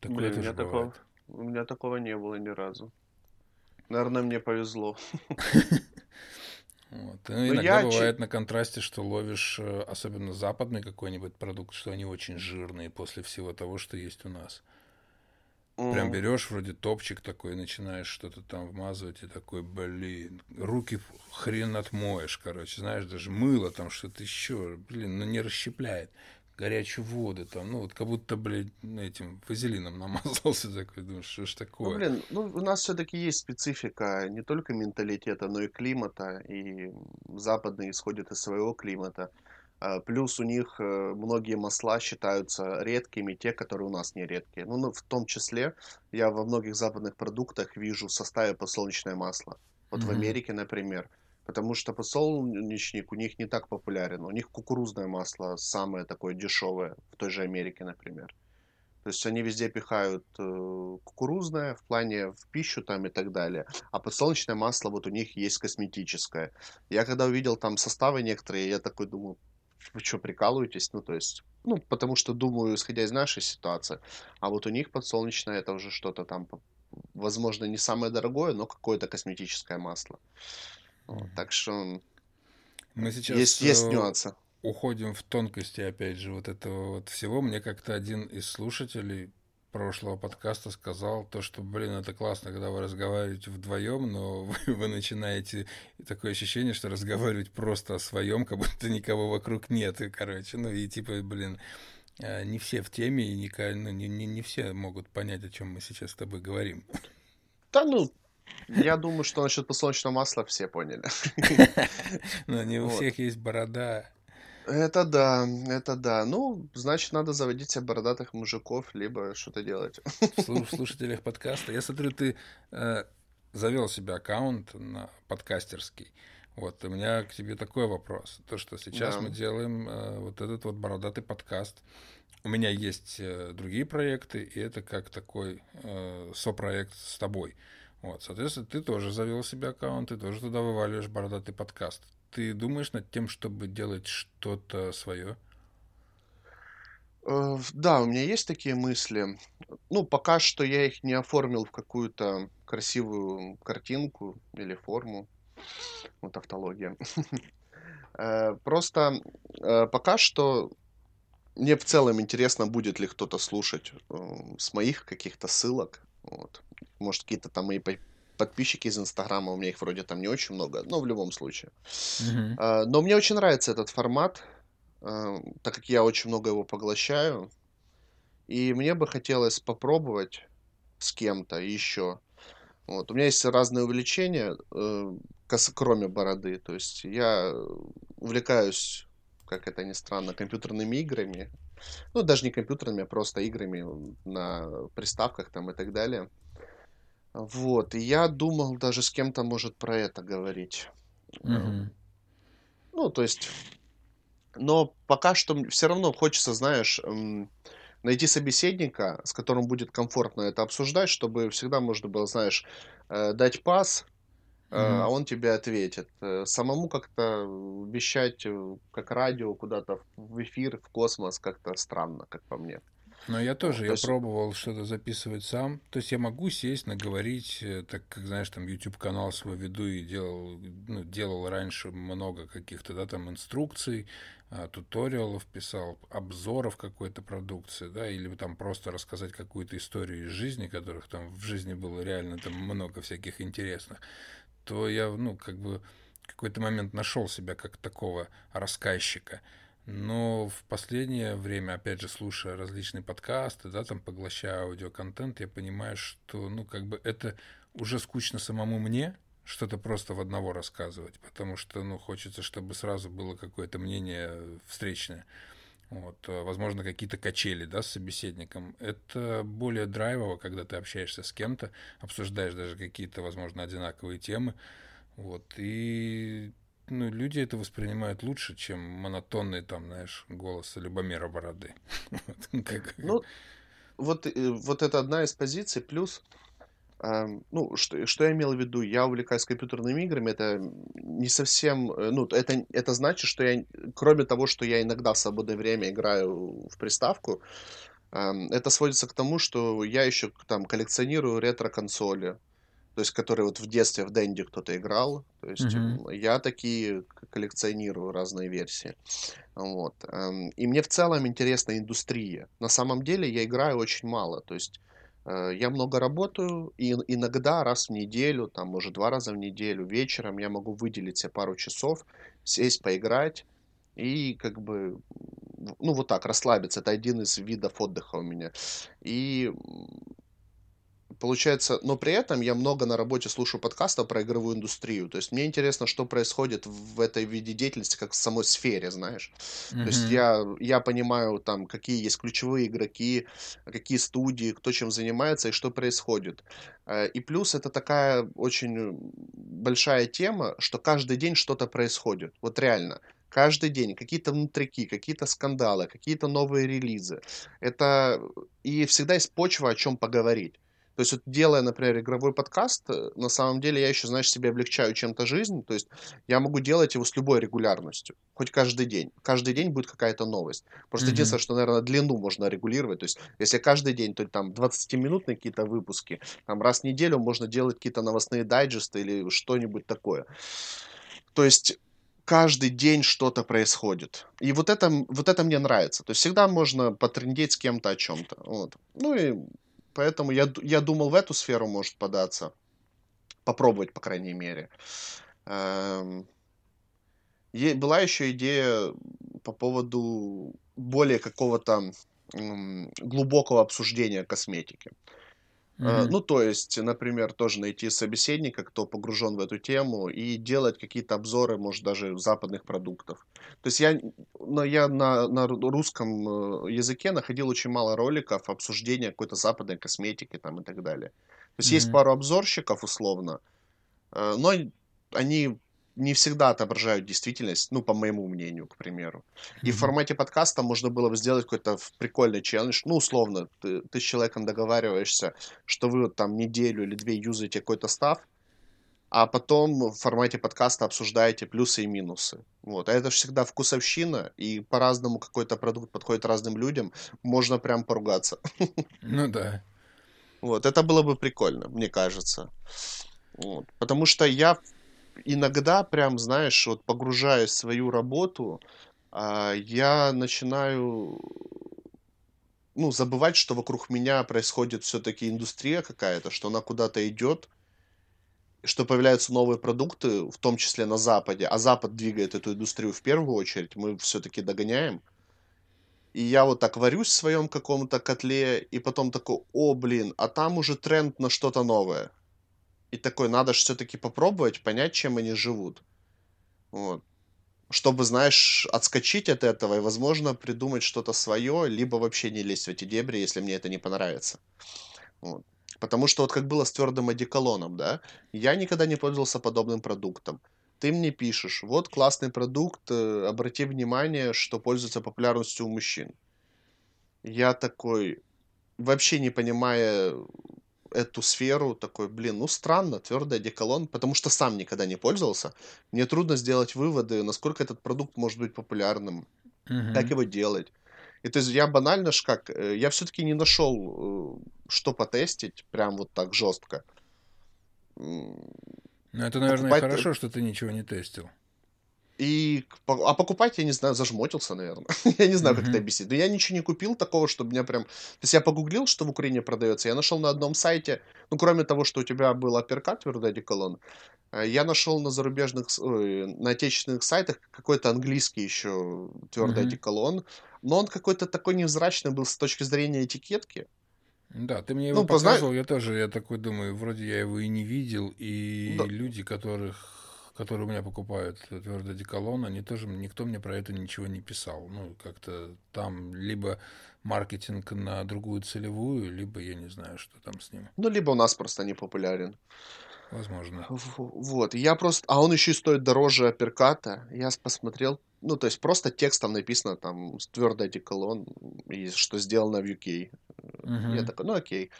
Такое Блин, у меня бывает. такого, у меня такого не было ни разу. Наверное, мне повезло. Вот. Ну, иногда я бывает на контрасте, что ловишь, э, особенно западный какой-нибудь продукт, что они очень жирные после всего того, что есть у нас. Прям берешь вроде топчик такой, начинаешь что-то там вмазывать, и такой, блин, руки хрен отмоешь, короче, знаешь, даже мыло там что-то еще, блин, ну не расщепляет горячую воду, там, ну, вот как будто, блядь, этим вазелином намазался такой, думаешь, что ж ну, такое? Ну, блин, ну, у нас все-таки есть специфика не только менталитета, но и климата, и западные исходят из своего климата. А, плюс у них э, многие масла считаются редкими, те, которые у нас не редкие. Ну, ну в том числе я во многих западных продуктах вижу в составе подсолнечное масло. Вот mm-hmm. в Америке, например, Потому что подсолнечник у них не так популярен. У них кукурузное масло самое такое дешевое, в той же Америке, например. То есть они везде пихают э, кукурузное в плане в пищу там и так далее. А подсолнечное масло вот у них есть косметическое. Я когда увидел там составы некоторые, я такой думаю, вы что, прикалываетесь? Ну, то есть, ну, потому что думаю, исходя из нашей ситуации. А вот у них подсолнечное это уже что-то там, возможно, не самое дорогое, но какое-то косметическое масло. Вот, так что мы сейчас есть, есть э, нюансы. Уходим в тонкости, опять же, вот этого вот всего. Мне как-то один из слушателей прошлого подкаста сказал то, что, блин, это классно, когда вы разговариваете вдвоем, но вы, вы начинаете такое ощущение, что разговаривать просто о своем, как будто никого вокруг нет, и, короче, ну и типа, блин, э, не все в теме, и не, ну, не, не, не все могут понять, о чем мы сейчас с тобой говорим. Да ну, я думаю, что насчет подсолнечного масла все поняли. Но не у всех есть борода. Это да, это да. Ну, значит, надо заводить себе бородатых мужиков, либо что-то делать. В слушателях подкаста. Я смотрю, ты э, завел себе аккаунт на подкастерский. Вот, у меня к тебе такой вопрос. То, что сейчас да. мы делаем э, вот этот вот бородатый подкаст. У меня есть э, другие проекты, и это как такой э, сопроект с тобой. Вот, соответственно, ты тоже завел себе аккаунт, ты тоже туда вываливаешь бородатый подкаст. Ты думаешь над тем, чтобы делать что-то свое? Э, да, у меня есть такие мысли. Ну, пока что я их не оформил в какую-то красивую картинку или форму. Вот автология. Э, просто э, пока что мне в целом интересно, будет ли кто-то слушать с моих каких-то ссылок. Вот. Может, какие-то там мои подписчики из Инстаграма, у меня их вроде там не очень много, но в любом случае. Uh-huh. Но мне очень нравится этот формат, а, так как я очень много его поглощаю. И мне бы хотелось попробовать с кем-то еще. Вот. У меня есть разные увлечения, э, кроме бороды. То есть я увлекаюсь, как это ни странно, компьютерными играми. Ну, даже не компьютерными, а просто играми на приставках там и так далее. Вот, и я думал даже с кем-то, может, про это говорить. Угу. Ну, то есть, но пока что все равно хочется, знаешь, найти собеседника, с которым будет комфортно это обсуждать, чтобы всегда можно было, знаешь, э, дать пас, mm а он тебе ответит. Э, самому как-то вещать как радио куда-то в эфир, в космос как-то странно, как по мне. Но я тоже, я есть... пробовал что-то записывать сам. То есть я могу сесть, наговорить, э, так как, знаешь, там YouTube-канал свой веду и делал, ну, делал раньше много каких-то, да, там инструкций, а, туториалов писал, обзоров какой-то продукции, да, или там просто рассказать какую-то историю из жизни, которых там в жизни было реально там много всяких интересных, то я, ну, как бы в какой-то момент нашел себя как такого рассказчика. Но в последнее время, опять же, слушая различные подкасты, да, там поглощая аудиоконтент, я понимаю, что, ну, как бы это уже скучно самому мне, что-то просто в одного рассказывать, потому что, ну, хочется, чтобы сразу было какое-то мнение встречное. Вот, возможно, какие-то качели, да, с собеседником. Это более драйвово, когда ты общаешься с кем-то, обсуждаешь даже какие-то, возможно, одинаковые темы. Вот, и ну, люди это воспринимают лучше, чем монотонный, там, знаешь, голос Любомира Бороды. Ну, вот, э, вот это одна из позиций, плюс Эм, ну, что, что я имел в виду? Я увлекаюсь компьютерными играми, это не совсем, э, ну, это, это значит, что я, кроме того, что я иногда в свободное время играю в приставку, эм, это сводится к тому, что я еще там коллекционирую ретро-консоли, то есть которые вот в детстве в Дэнди кто-то играл, то есть Мгм. я такие коллекционирую разные версии, вот. Эм, И мне в целом интересна индустрия. На самом деле я играю очень мало, то есть Э, Я много работаю, и иногда раз в неделю, там, может, два раза в неделю, вечером я могу выделить себе пару часов, сесть, поиграть и как бы, ну, вот так, расслабиться. Это один из видов отдыха у меня. И Получается, но при этом я много на работе слушаю подкастов про игровую индустрию. То есть мне интересно, что происходит в этой виде деятельности, как в самой сфере, знаешь. То есть я, я понимаю, там, какие есть ключевые игроки, какие студии, кто чем занимается и что происходит. Э, И плюс это такая очень большая тема, что каждый день что-то происходит. Вот реально. Каждый день какие-то внутрики, какие-то скандалы, какие-то новые релизы. Это и всегда есть почва, о чем поговорить. То есть вот делая, например, игровой подкаст, э, на самом деле я еще, знаешь, себе облегчаю чем-то жизнь. То есть я могу делать его с любой регулярностью, хоть каждый день. Каждый день будет какая-то новость. Просто Мгм. единственное, что, наверное, длину можно регулировать. То есть если каждый день, то там 20-минутные какие-то выпуски, там раз в неделю можно делать какие-то новостные дайджесты или что-нибудь такое. То есть каждый день что-то происходит. И вот это, вот это мне нравится. То есть всегда можно потрендеть с кем-то о чем-то. Вот. Ну и поэтому я, я думал в эту сферу может податься. Попробовать, по крайней мере. Эм, была еще идея по поводу более какого-то глубокого обсуждения косметики. Мгм. Ну, то есть, например, тоже найти собеседника, кто погружен в эту тему, и делать какие-то обзоры, может, даже западных продуктов. То есть я, но я на, на ру- русском э, языке находил очень мало роликов обсуждения какой-то западной косметики там и так далее. То есть есть Мгм. пару обзорщиков, условно, э, но они не всегда отображают действительность, ну, по моему мнению, к примеру. И в формате подкаста можно было бы сделать какой-то прикольный челлендж. Ну, условно, ты, ты с человеком договариваешься, что вы вот там неделю или две юзаете какой-то став, а потом в формате подкаста обсуждаете плюсы и минусы. Вот. А это же всегда вкусовщина, и по-разному какой-то продукт подходит разным людям. Можно прям поругаться. Ну да. Вот. Это было бы прикольно, мне кажется. Вот. Потому что я иногда прям, знаешь, вот погружаясь в свою работу, а, я начинаю, ну, забывать, что вокруг меня происходит все-таки индустрия какая-то, что она куда-то идет, что появляются новые продукты, в том числе на Западе, а Запад двигает эту индустрию в первую очередь, мы все-таки догоняем. И я вот так варюсь в своем каком-то котле, и потом такой, о, блин, а там уже тренд на что-то новое. И такой, надо же все-таки попробовать, понять, чем они живут. Вот. Чтобы, знаешь, отскочить от этого и, возможно, придумать что-то свое, либо вообще не лезть в эти дебри, если мне это не понравится. Вот. Потому что вот как было с твердым одеколоном, да, я никогда не пользовался подобным продуктом. Ты мне пишешь, вот классный продукт, э, обрати внимание, что пользуется популярностью у мужчин. Я такой, вообще не понимая эту сферу, такой, блин, ну странно, твердый одеколон, потому что сам никогда не пользовался. Мне трудно сделать выводы, насколько этот продукт может быть популярным, как Мгм. его делать. И то есть я банально ж как, э, я все-таки не нашел, э, что потестить, прям вот так жестко. Ну, это, наверное, Покупать... э, хорошо, что ты ничего не тестил. И, а покупать, я не знаю, зажмотился, наверное. Я не знаю, как это объяснить. Но я ничего не купил такого, чтобы меня прям... То есть я погуглил, что в Украине продается. Я нашел на одном сайте, ну, кроме того, что у тебя был апперкат, твердый одеколон, э, я нашел на зарубежных, ой, на отечественных сайтах какой-то английский еще твердый Мгм. одеколон. Но он какой-то такой невзрачный был с точки зрения этикетки. Да, ты мне его Ну, позна... показывал, я тоже, я такой думаю, вроде я его и не видел, и Да, люди, которых, которые у меня покупают твердый одеколон, они тоже, никто мне про это ничего не писал. Ну, как-то там либо маркетинг на другую целевую, либо я не знаю, что там с ним. ну, либо у нас просто не популярен. Возможно. Вот, я просто... А он еще и стоит дороже апперката. Я посмотрел, ну, то есть просто текстом написано там твердый одеколон, и что сделано в UK. Я Мгм. такой, ну окей.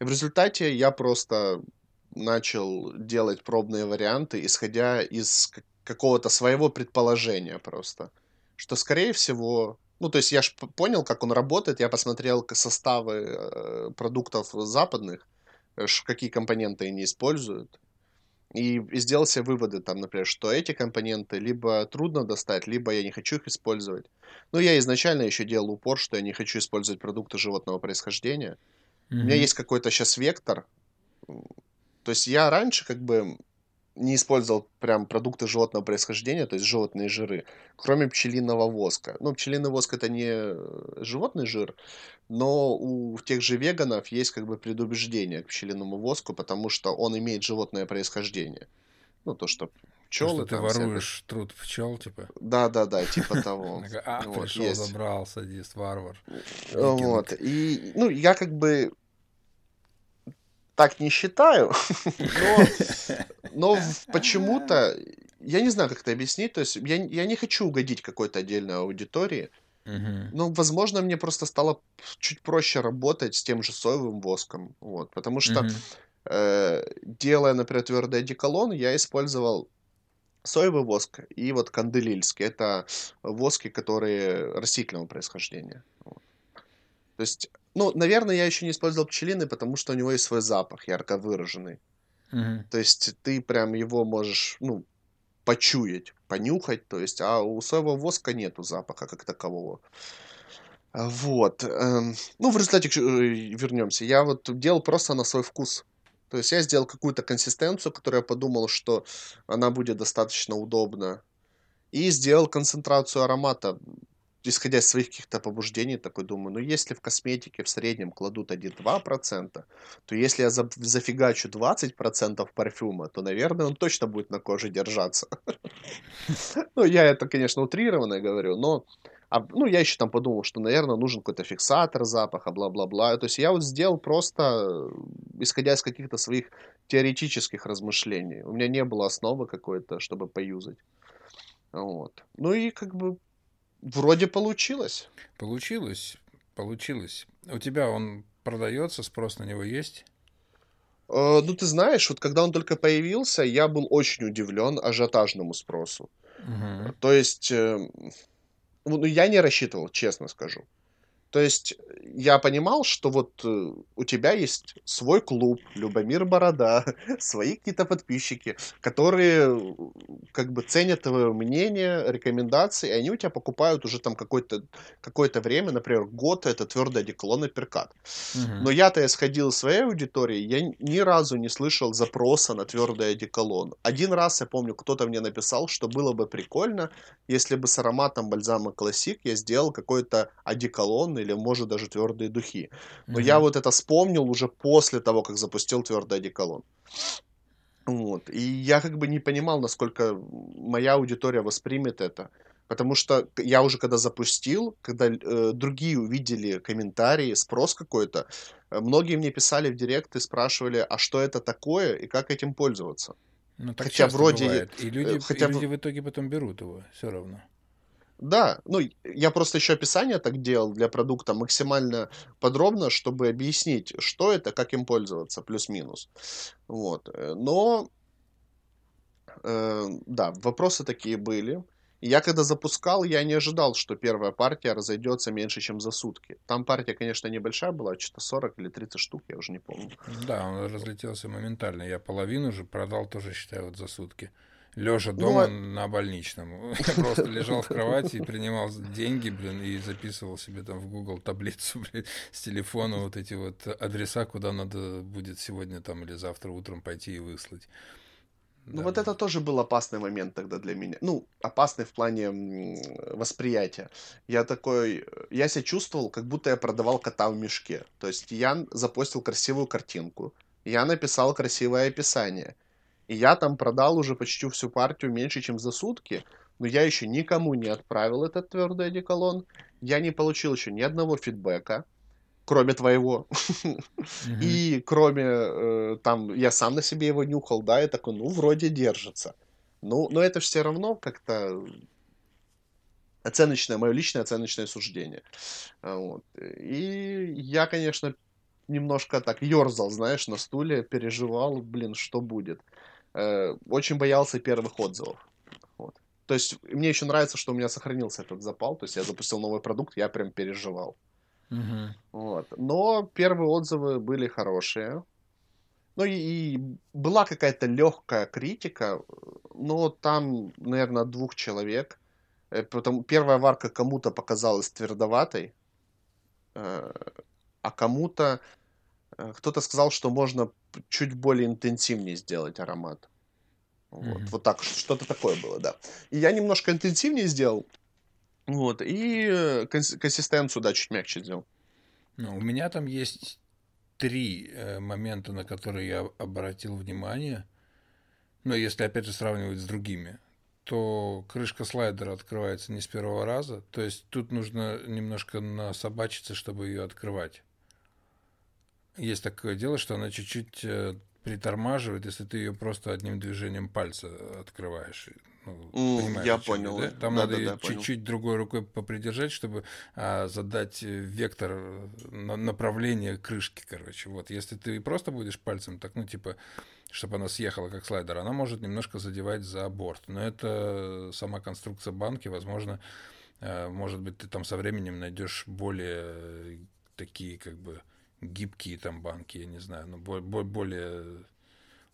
И в результате я просто начал делать пробные варианты, исходя из какого-то своего предположения просто. Что, скорее всего, ну, то есть я же понял, как он работает, я посмотрел составы э, продуктов западных, э, какие компоненты они используют, и, и сделал себе выводы, там, например, что эти компоненты либо трудно достать, либо я не хочу их использовать. Ну, я изначально еще делал упор, что я не хочу использовать продукты животного происхождения. Mm-hmm. У меня есть какой-то сейчас вектор. То есть я раньше как бы не использовал прям продукты животного происхождения, то есть животные жиры, кроме пчелиного воска. Ну, пчелиный воск это не животный жир, но у тех же веганов есть как бы предубеждение к пчелиному воску, потому что он имеет животное происхождение. Ну, то, что пчелы... Что ты воруешь всякое... труд пчел, типа? Да, да, да, типа того. А, пришел, забрал, садист, варвар. Вот. И, ну, я как бы так не считаю, но, но почему-то, я не знаю, как это объяснить, то есть я, я не хочу угодить какой-то отдельной аудитории, но, возможно, мне просто стало чуть проще работать с тем же соевым воском, вот, потому что, э, делая, например, твердый одеколон, я использовал соевый воск и вот канделильский, это воски, которые растительного происхождения. Вот. То есть ну, наверное, я еще не использовал пчелиный, потому что у него есть свой запах ярко выраженный. Угу. То есть ты прям его можешь, ну, почуять, понюхать, то есть, а у соевого воска нету запаха как такового. Вот. Эм, ну, в результате э, вернемся. Я вот делал просто на свой вкус. То есть я сделал какую-то консистенцию, которую я подумал, что она будет достаточно удобна. И сделал концентрацию аромата исходя из своих каких-то побуждений, такой думаю, ну если в косметике в среднем кладут 1-2%, то если я за, зафигачу 20% парфюма, то, наверное, он точно будет на коже держаться. Ну, я это, конечно, утрированно говорю, но а, ну, я еще там подумал, что, наверное, нужен какой-то фиксатор запаха, бла-бла-бла. То есть я вот сделал просто, исходя из каких-то своих теоретических размышлений. У меня не было основы какой-то, чтобы поюзать. Вот. Ну и как бы Вроде получилось. Получилось, получилось. У тебя он продается, спрос на него есть? Э, ну, ты знаешь, вот когда он только появился, я был очень удивлен ажиотажному спросу. Угу. То есть, э, ну, я не рассчитывал, честно скажу. То есть я понимал, что вот э, у тебя есть свой клуб, Любомир Борода, свои какие-то подписчики, которые э, как бы ценят твое мнение, рекомендации, и они у тебя покупают уже там какое-то какое время, например, год это твердый одеколон и перкат. Угу. Но я-то исходил из своей аудитории, я ни разу не слышал запроса на твердый одеколон. Один раз, я помню, кто-то мне написал, что было бы прикольно, если бы с ароматом бальзама классик я сделал какой-то одеколон или, может, даже твердые духи. Но mm-hmm. я вот это вспомнил уже после того, как запустил твердый одеколон. Вот. И я как бы не понимал, насколько моя аудитория воспримет это. Потому что я уже когда запустил, когда э, другие увидели комментарии, спрос какой-то, э, многие мне писали в директ и спрашивали, а что это такое и как этим пользоваться. Ну, так хотя вроде... Бывает. И люди, хотя... и люди в итоге потом берут его все равно. Да, ну, я просто еще описание так делал для продукта максимально подробно, чтобы объяснить, что это, как им пользоваться, плюс-минус. Вот. Э, но, э, да, вопросы такие были. Я когда запускал, я не ожидал, что первая партия разойдется меньше, чем за сутки. Там партия, конечно, небольшая была, что-то 40 или 30 штук, я уже не помню. Да, он разлетелся моментально. Я половину же продал тоже, считаю, вот за сутки лежа ну, дома ну, на больничном. Я просто лежал в кровати и принимал деньги, блин, и записывал себе там в Google таблицу, блин, с телефона вот эти вот адреса, куда надо будет сегодня там или завтра утром пойти и выслать. Ну да. вот это тоже был опасный момент тогда для меня. Ну, опасный в плане восприятия. Я такой, я себя чувствовал, как будто я продавал кота в мешке. То есть я запостил красивую картинку, я написал красивое описание – и я там продал уже почти всю партию меньше, чем за сутки, но я еще никому не отправил этот твердый одеколон. Я не получил еще ни одного фидбэка, кроме твоего. И кроме, э, там, я сам на себе его нюхал, да, и такой, ну, вроде держится. Ну, но это все равно как-то оценочное, мое личное оценочное суждение. Вот. И я, конечно, немножко так ерзал, знаешь, на стуле, переживал, блин, что будет. Э, очень боялся первых отзывов. Вот. То есть мне еще нравится, что у меня сохранился этот запал. То есть я запустил новый продукт, я прям переживал. Угу. Вот. Но первые отзывы были хорошие. Ну и, и была какая-то легкая критика, но там, наверное, двух человек. Э, Потому первая варка кому-то показалась твердоватой, э, а кому-то кто-то сказал, что можно чуть более интенсивнее сделать аромат. Вот, mm-hmm. вот так, что-то такое было, да. И я немножко интенсивнее сделал, вот, и консистенцию, да, чуть мягче сделал. Ну, у меня там есть три э, момента, на которые я обратил внимание. Но если опять же сравнивать с другими, то крышка слайдера открывается не с первого раза. То есть тут нужно немножко насобачиться, чтобы ее открывать. Есть такое дело, что она чуть-чуть э, притормаживает, если ты ее просто одним движением пальца открываешь. Ну, я понял. Да? Там да, надо да, да, чуть-чуть другой рукой попридержать, чтобы а, задать вектор э, на, направления крышки, короче. Вот, если ты просто будешь пальцем, так, ну, типа, чтобы она съехала как слайдер, она может немножко задевать за борт. Но это сама конструкция банки, возможно, э, может быть, ты там со временем найдешь более такие, как бы, гибкие там банки, я не знаю, но более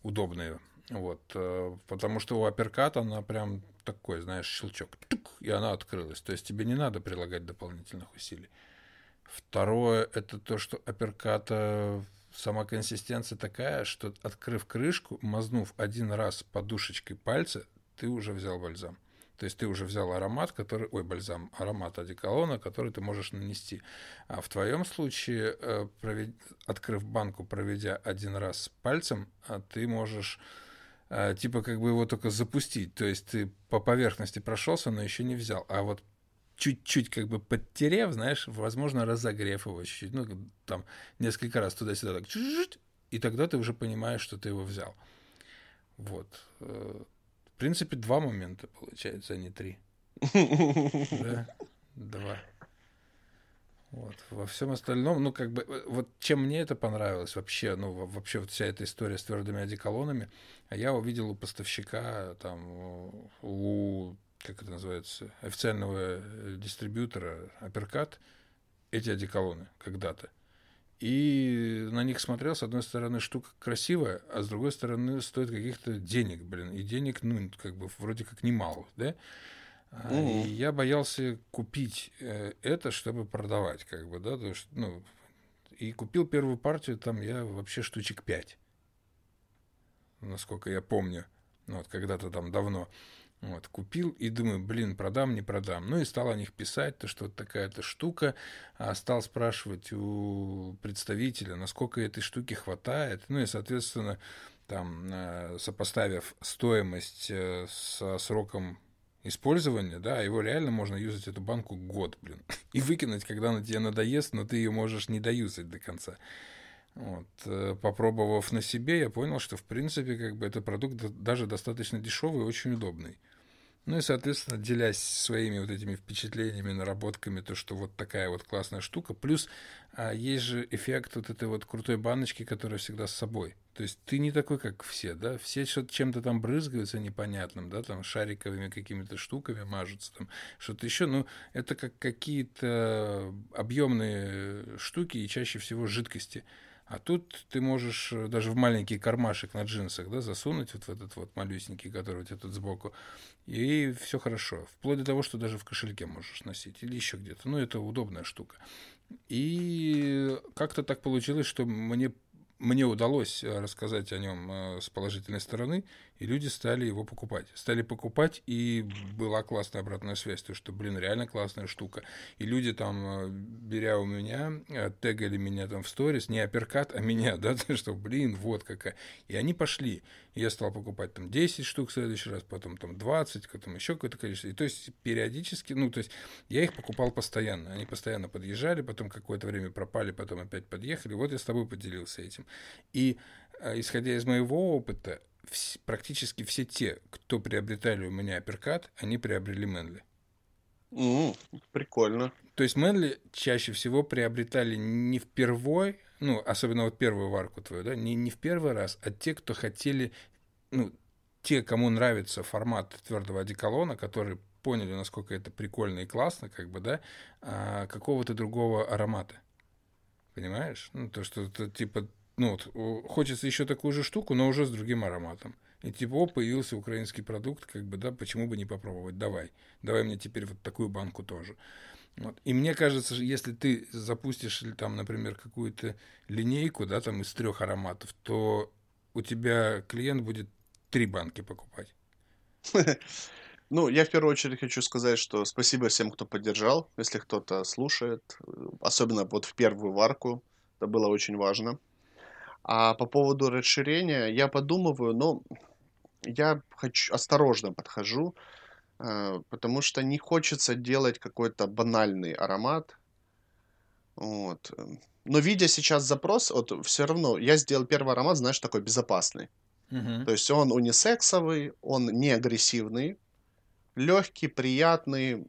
удобные вот, э, потому что у апперката она прям такой, знаешь, щелчок, тук, и она открылась. То есть тебе не надо прилагать дополнительных усилий. Второе, это то, что апперката сама консистенция такая, что открыв крышку, мазнув один раз подушечкой пальца, ты уже взял бальзам. То есть ты уже взял аромат, который, ой, бальзам, аромат одеколона, который ты можешь нанести. А в твоем случае, э, провед... открыв банку, проведя один раз пальцем, а ты можешь а, типа как бы его только запустить. То есть ты по поверхности прошелся, но еще не взял. А вот чуть-чуть как бы подтерев, знаешь, возможно, разогрев его чуть-чуть, ну, там, несколько раз туда-сюда, так, и тогда ты уже понимаешь, что ты его взял. Вот. В принципе, два момента получается, а не три. Да? Два. Вот. Во всем остальном, ну, как бы, э, вот чем мне это понравилось вообще, ну, вообще вот вся эта история с твердыми одеколонами, а я увидел у поставщика, там, у, как это называется, официального э, дистрибьютора Апперкат эти одеколоны когда-то. И на них смотрел, с одной стороны, штука красивая, а с другой стороны, стоит каких-то денег, блин. И денег, ну, как бы, вроде как немало, да? Угу. И я боялся купить э, это, чтобы продавать, как бы, да, то есть, ну, и купил первую партию, там я вообще штучек пять, насколько я помню, ну, вот, когда-то там давно. Вот, купил и думаю, блин, продам, не продам. Ну и стал о них писать, то что такая-то штука. А стал спрашивать у представителя, насколько этой штуки хватает. Ну и, соответственно, там, э, сопоставив стоимость э, со сроком использования, да, его реально можно юзать эту банку год, блин, и выкинуть, когда она тебе надоест, но ты ее можешь не доюзать до конца. Вот. Э, попробовав на себе, я понял, что, в принципе, как бы это продукт даже достаточно дешевый и очень удобный. Ну и, соответственно, делясь своими вот этими впечатлениями, наработками, то, что вот такая вот классная штука. Плюс а, есть же эффект вот этой вот крутой баночки, которая всегда с собой. То есть ты не такой, как все, да? Все что-то чем-то там брызгаются непонятным, да, там шариковыми какими-то штуками мажутся, там что-то еще. Ну, это как какие-то объемные штуки и чаще всего жидкости. А тут ты можешь э, даже в маленький кармашек на джинсах да, засунуть вот в этот вот малюсенький, который у тебя тут сбоку, и все хорошо. Вплоть до того, что даже в кошельке можешь носить или еще где-то. Ну, это удобная штука. И как-то так получилось, что мне мне удалось э, рассказать о нем э, с положительной стороны, и люди стали его покупать. Стали покупать, и была классная обратная связь, то что, блин, реально классная штука. И люди там, э, беря у меня, тегали меня там в сторис, не апперкат, а меня, да, что, блин, вот какая. И они пошли. Я стал покупать там 10 штук в следующий раз, потом там 20, потом еще какое-то количество. И то есть периодически, ну, то есть я их покупал постоянно. Они постоянно подъезжали, потом какое-то время пропали, потом опять подъехали. Вот я с тобой поделился этим. И э, исходя из моего опыта, практически все те, кто приобретали у меня апперкат, они приобрели Мэнли. Mm, прикольно. То есть Мэнли чаще всего приобретали не впервой, ну, особенно вот первую варку твою, да, не, не в первый раз, а те, кто хотели, ну, те, кому нравится формат твердого одеколона, которые поняли, насколько это прикольно и классно, как бы, да, а, какого-то другого аромата. Понимаешь? Ну, то, что это типа, ну, вот, хочется еще такую же штуку, но уже с другим ароматом. И типа, о, появился украинский продукт, как бы, да, почему бы не попробовать? Давай. Давай мне теперь вот такую банку тоже. Вот. И мне кажется, если ты запустишь там, например, какую-то линейку, да, там из трех ароматов, то у тебя клиент будет три банки покупать. Ну, я в первую очередь хочу сказать, что спасибо всем, кто поддержал, если кто-то слушает, особенно вот в первую варку, это было очень важно. А по поводу расширения, я подумываю, но я хочу, осторожно подхожу, э, потому что не хочется делать какой-то банальный аромат. Вот. Но видя сейчас запрос, вот все равно я сделал первый аромат, знаешь, такой безопасный. Угу. То есть он унисексовый, он не агрессивный, легкий, приятный.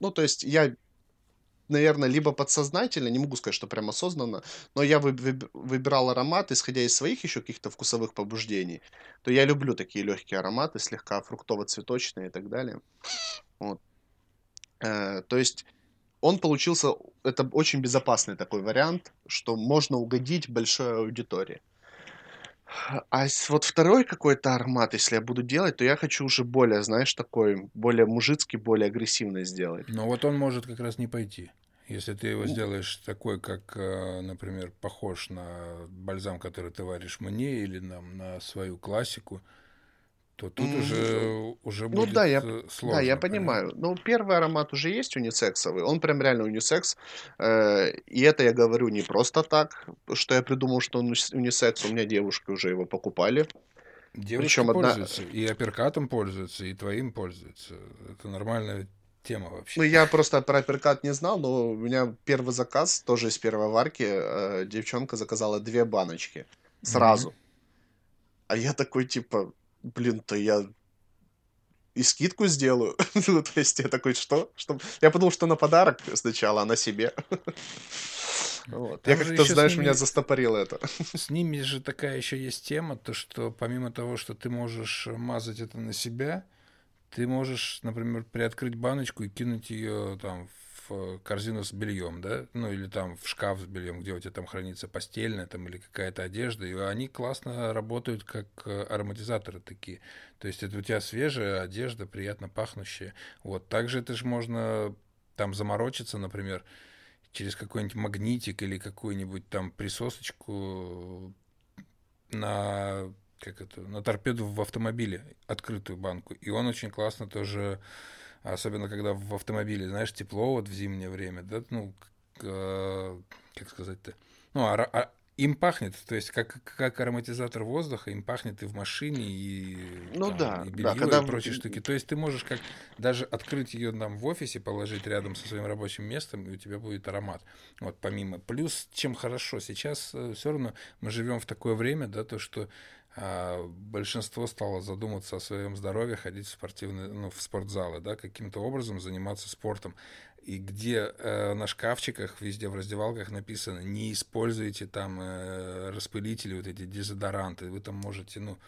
Ну, то есть я, наверное, либо подсознательно, не могу сказать, что прям осознанно, но я выбирал аромат, исходя из своих еще каких-то вкусовых побуждений, то я люблю такие легкие ароматы, слегка фруктово-цветочные и так далее. Вот. Э, то есть он получился, это очень безопасный такой вариант, что можно угодить большой аудитории. А вот второй какой-то аромат, если я буду делать, то я хочу уже более, знаешь, такой, более мужицкий, более агрессивный сделать. Но вот он может как раз не пойти. Если ты его сделаешь такой, как, э, например, похож на бальзам, который ты варишь мне, или нам на свою классику, то тут mm. уже, уже ну, будет да, я, сложно. Да, я понимаю. Ну, первый аромат уже есть унисексовый. Он прям реально унисекс. Э, и это я говорю не просто так, что я придумал, что он унисекс. У меня девушки уже его покупали. Девушки Причем пользуются, одна... и апперкатом пользуются, и твоим пользуются. Это нормальная тема вообще. Ну, я просто про апперкат не знал, но у меня первый заказ, тоже из первой варки, э, девчонка заказала две баночки сразу. Mm-hmm. А я такой, типа, блин, то я и скидку сделаю. ну, то есть я такой, что? что? Я подумал, что на подарок сначала, а на себе. Вот. Я как-то, знаешь, ними, меня застопорило это. С ними же такая еще есть тема, то что помимо того, что ты можешь мазать это на себя, ты можешь, например, приоткрыть баночку и кинуть ее там в корзину с бельем, да, ну или там в шкаф с бельем, где у тебя там хранится постельная там или какая-то одежда, и они классно работают как э, ароматизаторы такие. То есть это у тебя свежая одежда, приятно пахнущая. Вот также это же можно там заморочиться, например, через какой-нибудь магнитик или какую-нибудь там присосочку на как это, на торпеду в автомобиле, открытую банку. И он очень классно тоже особенно когда в автомобиле, знаешь, тепло вот в зимнее время, да, ну, э, как сказать-то, ну, а, а, им пахнет, то есть как, как ароматизатор воздуха, им пахнет и в машине, и, ну, там, да, и белье, да, когда... и прочие штуки. То есть ты можешь как даже открыть ее там в офисе, положить рядом со своим рабочим местом, и у тебя будет аромат. Вот помимо. Плюс, чем хорошо, сейчас э, все равно мы живем в такое время, да, то, что большинство стало задумываться о своем здоровье, ходить в спортивные, ну, в спортзалы, да, каким-то образом заниматься спортом. И где э, на шкафчиках, везде в раздевалках написано, не используйте там э, распылители, вот эти дезодоранты, вы там можете, ну,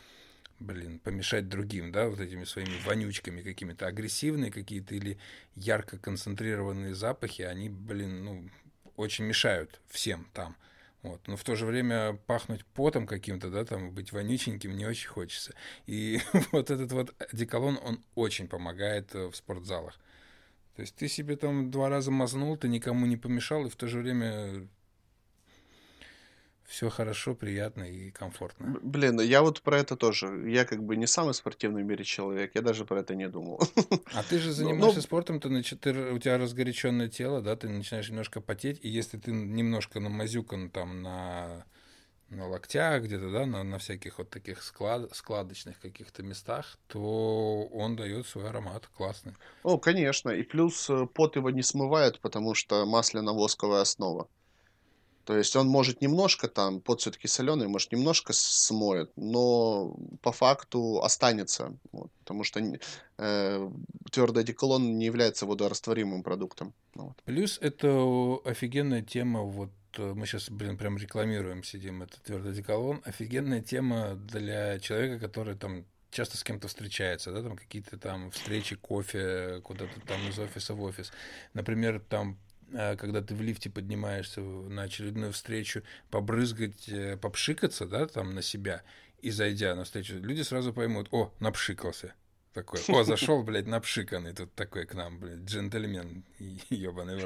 блин, помешать другим, да, вот этими своими вонючками какими-то, агрессивные какие-то или ярко концентрированные запахи, они, блин, ну, очень мешают всем там. Вот. Но в то же время пахнуть потом каким-то, да, там, быть вонюченьким не очень хочется. И вот этот вот одеколон, он очень помогает э, в спортзалах. То есть ты себе там два раза мазнул, ты никому не помешал, и в то же время все хорошо, приятно и комфортно. Блин, ну я вот про это тоже. Я как бы не самый спортивный в мире человек, я даже про это не думал. А ты же ну, занимаешься ну, спортом, ты, ты, у тебя разгоряченное тело, да, ты начинаешь немножко потеть, и если ты немножко намазюкан там на, на локтях где-то, да, на, на всяких вот таких склад, складочных каких-то местах, то он дает свой аромат классный. О, конечно, и плюс э, пот его не смывает, потому что масляно-восковая основа. То есть он может немножко там, под все-таки соленый, может немножко смоет, но по факту останется, вот, потому что э, твердый одеколон не является водорастворимым продуктом. Вот. Плюс это офигенная тема, вот э, мы сейчас, блин, прям рекламируем, сидим, это твердый одеколон, офигенная тема для человека, который там часто с кем-то встречается, да, там какие-то там встречи, кофе, куда-то там из офиса в офис. Например, там когда ты в лифте поднимаешься на очередную встречу, побрызгать, э, попшикаться, да, там на себя, и зайдя на встречу, люди сразу поймут, о, напшикался. Такой, о, зашел, блядь, напшиканный тут такой к нам, блядь, джентльмен, ебаный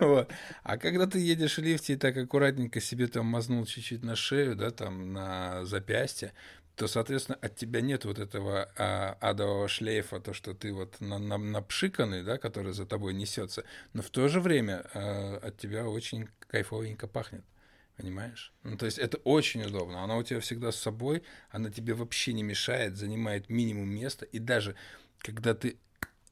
вот. А когда ты едешь в лифте и так аккуратненько себе там мазнул чуть-чуть на шею, да, там на запястье, то, соответственно, от тебя нет вот этого а, адового шлейфа, то, что ты вот на, на, напшиканный, да, который за тобой несется, но в то же время а, от тебя очень кайфовенько пахнет. Понимаешь? Ну, то есть это очень удобно. Она у тебя всегда с собой, она тебе вообще не мешает, занимает минимум места. И даже когда ты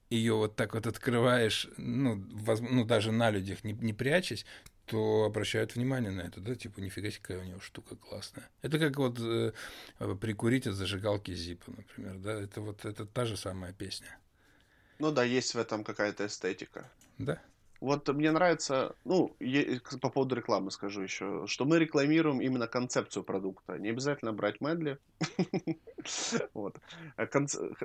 ее вот так вот открываешь, ну, воз, ну даже на людях не, не прячась, то обращают внимание на это, да, типа, нифига себе, какая у него штука классная. Это как вот э, прикурить от зажигалки Зипа, например, да, это вот это та же самая песня. Ну да, есть в этом какая-то эстетика. Да. Вот мне нравится, ну, по поводу рекламы скажу еще, что мы рекламируем именно концепцию продукта. Не обязательно брать медли. А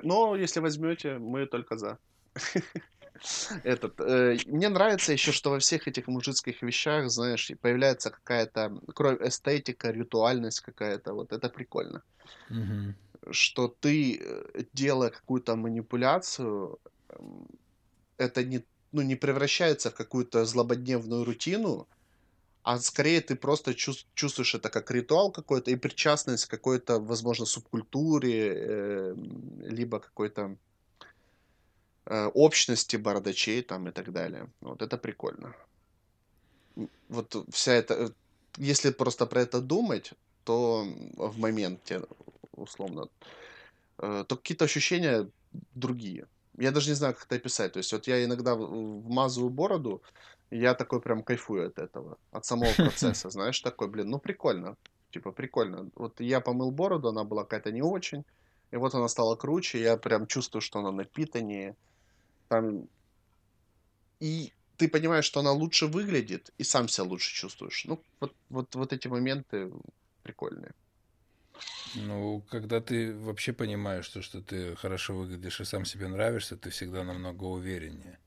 но если возьмете, мы только за. Этот, э, мне нравится еще, что во всех этих мужицких вещах, знаешь, появляется какая-то кровь, эстетика, ритуальность какая-то. Вот это прикольно. Угу. Что ты, э, делая какую-то манипуляцию, это не, ну, не превращается в какую-то злободневную рутину, а скорее ты просто чувствуешь это как ритуал какой-то и причастность к какой-то, возможно, субкультуре, э, либо какой-то общности бородачей там и так далее. Вот это прикольно. Вот вся эта... Э, если просто про это думать, то в моменте, условно, э, то какие-то ощущения другие. Я даже не знаю, как это описать. То есть вот я иногда вмазываю бороду, я такой прям кайфую от этого, от самого процесса, знаешь, такой, блин, ну прикольно, типа прикольно. Вот я помыл бороду, она была какая-то не очень, и вот она стала круче, я прям чувствую, что она напитаннее, там, и ты понимаешь, что она лучше выглядит, и сам себя лучше чувствуешь. Ну, вот, вот, вот эти моменты прикольные. Ну, когда ты вообще понимаешь, что, что ты хорошо выглядишь и сам себе нравишься, ты всегда намного увереннее.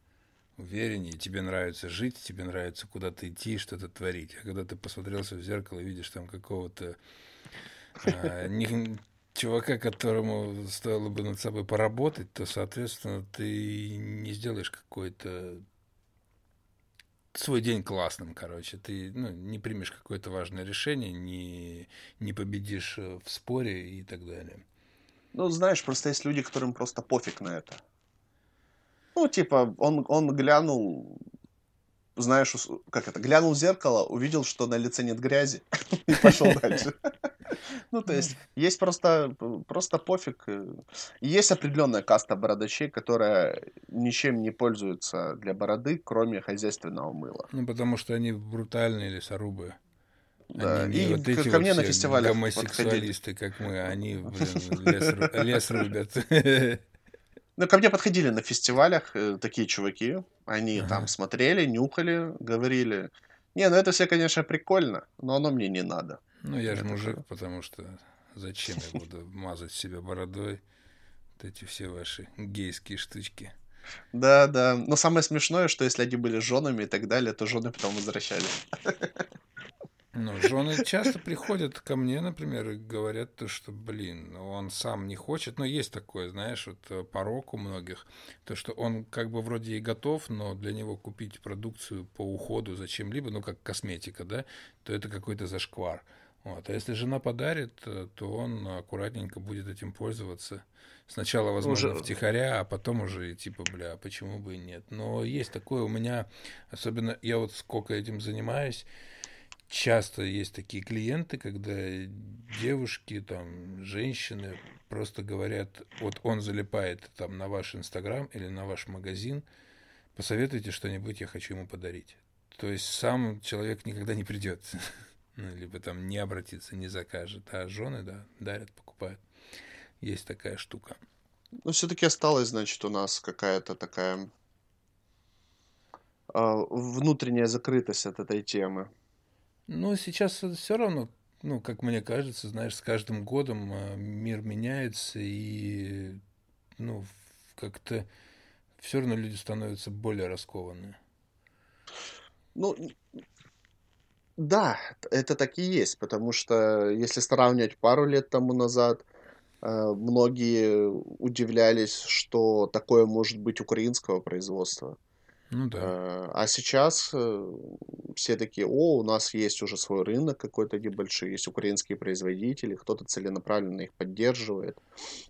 Увереннее, тебе нравится жить, тебе нравится куда-то идти, что-то творить. А когда ты посмотрелся в зеркало и видишь там какого-то а, не, чувака, которому стоило бы над собой поработать, то, соответственно, ты не сделаешь какой-то свой день классным, короче. Ты ну, не примешь какое-то важное решение, не, не победишь э, в споре и так далее. Ну, знаешь, просто есть люди, которым просто пофиг на это. Ну, типа, он, он глянул, знаешь, как это, глянул в зеркало, увидел, что на лице нет грязи, и пошел дальше. Ну, то есть, есть просто, просто пофиг. Э, есть определенная каста бородачей, которая ничем не пользуется для бороды, кроме хозяйственного мыла. Ну, потому что они брутальные лесорубы. Да, они и вот эти ко вот мне на фестивалях гомосексуалисты, подходили. как мы, они, блин, лес, лес рубят. Ну, ко мне подходили на фестивалях э, такие чуваки. Они ага. там смотрели, нюхали, говорили. Не, ну это все, конечно, прикольно, но оно мне не надо. Ну, я же мужик, такое. потому что зачем я буду мазать себя бородой? Вот эти все ваши гейские штучки. Да, да. Но самое смешное, что если они были женами и так далее, то жены потом возвращались. Ну, жены часто приходят ко мне, например, и говорят, то, что, блин, он сам не хочет. Но есть такое, знаешь, вот э, порог у многих, то, что он как бы вроде и готов, но для него купить продукцию по уходу за чем-либо, ну, как косметика, да, то это какой-то зашквар. Вот. А если жена подарит, э, то он аккуратненько будет этим пользоваться. Сначала, возможно, уже... втихаря, а потом уже типа, бля, почему бы и нет. Но есть такое у меня, особенно я вот сколько этим занимаюсь, часто есть такие клиенты, когда девушки, там, женщины просто говорят, вот он залипает там на ваш Инстаграм или на ваш магазин, посоветуйте что-нибудь, я хочу ему подарить. То есть сам человек никогда не придет, ну, либо там не обратится, не закажет, а жены, да, дарят, покупают. Есть такая штука. Ну, все-таки осталась, значит, у нас какая-то такая э, внутренняя закрытость от этой темы. Ну, сейчас все равно, ну, как мне кажется, знаешь, с каждым годом э, мир меняется, и, ну, как-то все равно люди становятся более раскованные. Ну, да, это так и есть, потому что если сравнивать пару лет тому назад, Э, многие удивлялись, что такое может быть украинского производства. Ну да. Э, а сейчас э, все такие, о, у нас есть уже свой рынок какой-то небольшой, есть украинские производители, кто-то целенаправленно их поддерживает.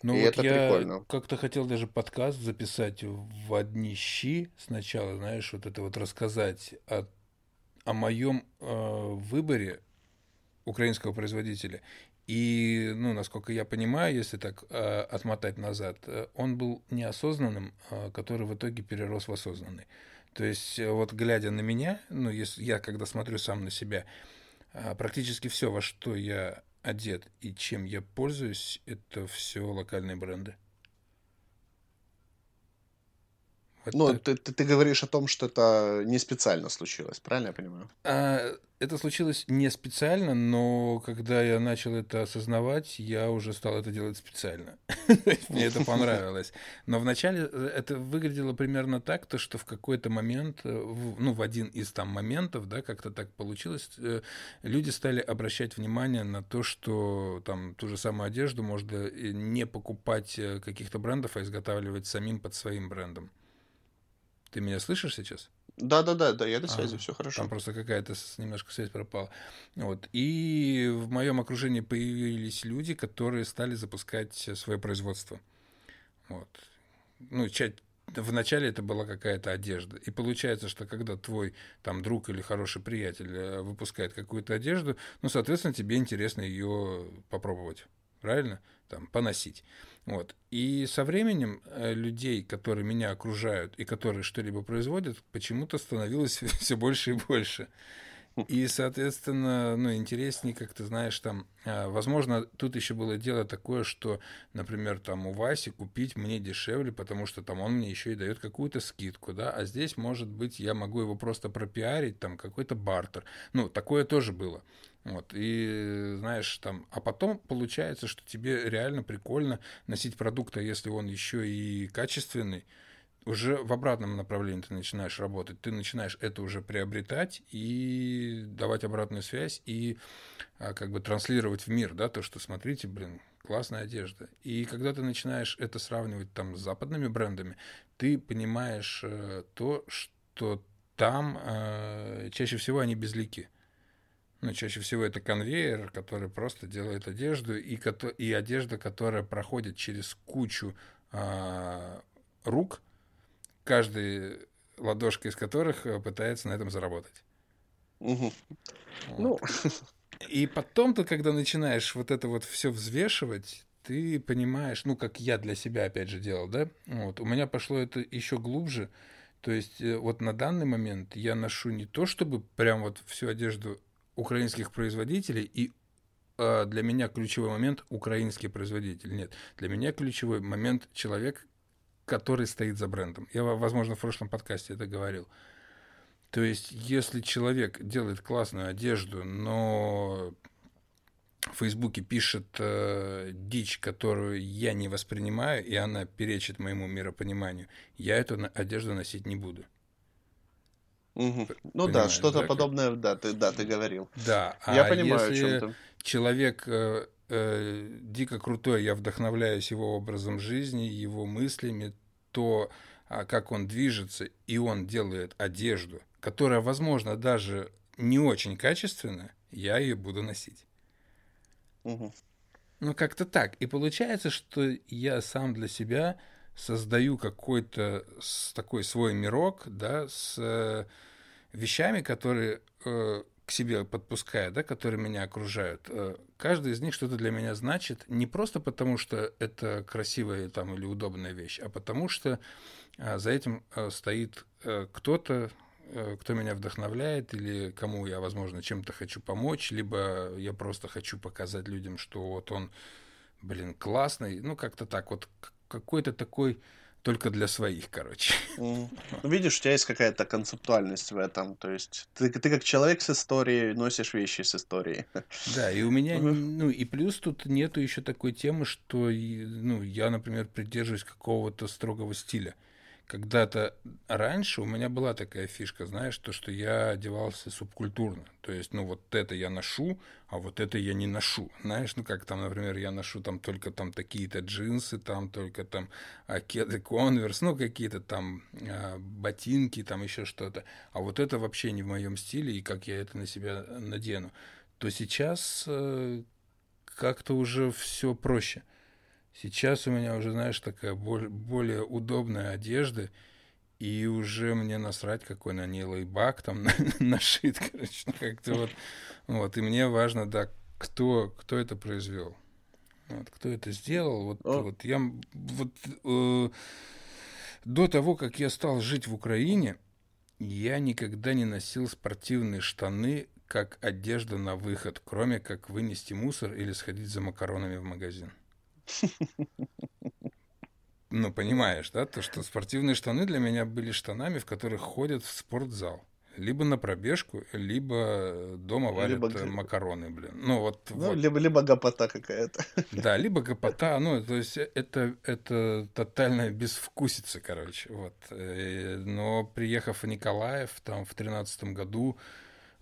Ну и вот это я прикольно. как-то хотел даже подкаст записать в одни щи сначала, знаешь, вот это вот рассказать о, о моем э, выборе украинского производителя. И, ну, насколько я понимаю, если так э, отмотать назад, э, он был неосознанным, э, который в итоге перерос в осознанный. То есть, э, вот глядя на меня, ну, если я когда смотрю сам на себя, э, практически все, во что я одет и чем я пользуюсь, это все локальные бренды. Вот ну, ты, ты, ты говоришь о том, что это не специально случилось, правильно я понимаю? А, это случилось не специально, но когда я начал это осознавать, я уже стал это делать специально. Мне это понравилось. Но вначале э, это выглядело примерно так, то что в какой-то момент, э, ну, в один из там моментов, да, как-то так получилось, э, люди стали обращать внимание на то, что там ту же самую одежду можно не покупать каких-то брендов, а изготавливать самим под своим брендом. Ты меня слышишь сейчас? Да, да, да, да, я до связи, а, все хорошо. Там просто какая-то немножко связь пропала. Вот. И в моем окружении появились люди, которые стали запускать свое производство. Вот. Ну, часть вначале это была какая-то одежда. И получается, что когда твой там друг или хороший приятель э, выпускает какую-то одежду, ну, соответственно, тебе интересно ее попробовать. Правильно? Там, поносить. Вот. И со временем э, людей, которые меня окружают и которые что-либо производят, почему-то становилось все больше и больше. И, соответственно, ну, интереснее, как ты знаешь, там, а, возможно, тут еще было дело такое, что, например, там у Васи купить мне дешевле, потому что там он мне еще и дает какую-то скидку, да, а здесь, может быть, я могу его просто пропиарить, там, какой-то бартер. Ну, такое тоже было. Вот, и знаешь, там, а потом получается, что тебе реально прикольно носить продукт, а если он еще и качественный, уже в обратном направлении ты начинаешь работать. Ты начинаешь это уже приобретать и давать обратную связь и а, как бы транслировать в мир, да, то, что смотрите, блин, классная одежда. И когда ты начинаешь это сравнивать там с западными брендами, ты понимаешь э, то, что там э, чаще всего они безлики. Ну, чаще всего это конвейер, который просто делает одежду, и, и одежда, которая проходит через кучу э, рук, каждый ладошка из которых э, пытается на этом заработать. Угу. Вот. Ну. И потом ты, когда начинаешь вот это вот все взвешивать, ты понимаешь, ну, как я для себя опять же делал, да, вот, у меня пошло это еще глубже, то есть э, вот на данный момент я ношу не то, чтобы прям вот всю одежду украинских производителей и э, для меня ключевой момент украинский производитель. Нет, для меня ключевой момент человек, который стоит за брендом. Я, возможно, в прошлом подкасте это говорил. То есть, если человек делает классную одежду, но в Фейсбуке пишет э, дичь, которую я не воспринимаю, и она перечит моему миропониманию, я эту одежду носить не буду. Угу. Ну да, что-то да, подобное, да, ты, да, ты говорил. Да, я а понимаю, если человек э, э, дико крутой, я вдохновляюсь его образом жизни, его мыслями, то, а, как он движется, и он делает одежду, которая, возможно, даже не очень качественная, я ее буду носить. Угу. Ну, как-то так. И получается, что я сам для себя создаю какой-то такой свой мирок, да, с э, вещами, которые э, к себе подпускаю, да, которые меня окружают, э, каждый из них что-то для меня значит не просто потому, что это красивая там или удобная вещь, а потому что э, за этим э, стоит кто-то, кто меня вдохновляет или кому я, возможно, чем-то хочу помочь, либо я просто хочу показать людям, что вот он, блин, классный. Ну, как-то так вот, какой-то такой только для своих, короче. Ну, видишь, у тебя есть какая-то концептуальность в этом. То есть ты, ты как человек с историей носишь вещи с историей. Да, и у меня, ну и плюс тут нету еще такой темы, что ну, я, например, придерживаюсь какого-то строгого стиля когда-то раньше у меня была такая фишка, знаешь, то, что я одевался субкультурно. То есть, ну, вот это я ношу, а вот это я не ношу. Знаешь, ну, как там, например, я ношу там только там такие-то джинсы, там только там а, кеды конверс, ну, какие-то там а, ботинки, там еще что-то. А вот это вообще не в моем стиле, и как я это на себя надену. То сейчас э, как-то уже все проще. Сейчас у меня уже, знаешь, такая более, удобная одежда, и уже мне насрать, какой на ней лейбак там нашит, короче, ну, как-то вот. Вот, и мне важно, да, кто, кто это произвел. Вот, кто это сделал. Вот, О. вот я вот э, до того, как я стал жить в Украине, я никогда не носил спортивные штаны как одежда на выход, кроме как вынести мусор или сходить за макаронами в магазин. Ну, понимаешь, да, то, что спортивные штаны для меня были штанами, в которых ходят в спортзал. Либо на пробежку, либо дома варят либо... Э, макароны, блин. Ну, вот, ну, вот. Либо, либо гопота какая-то. Да, либо гопота, ну, то есть это, это тотальная безвкусица, короче, вот. Э, но приехав в Николаев, там, в тринадцатом году,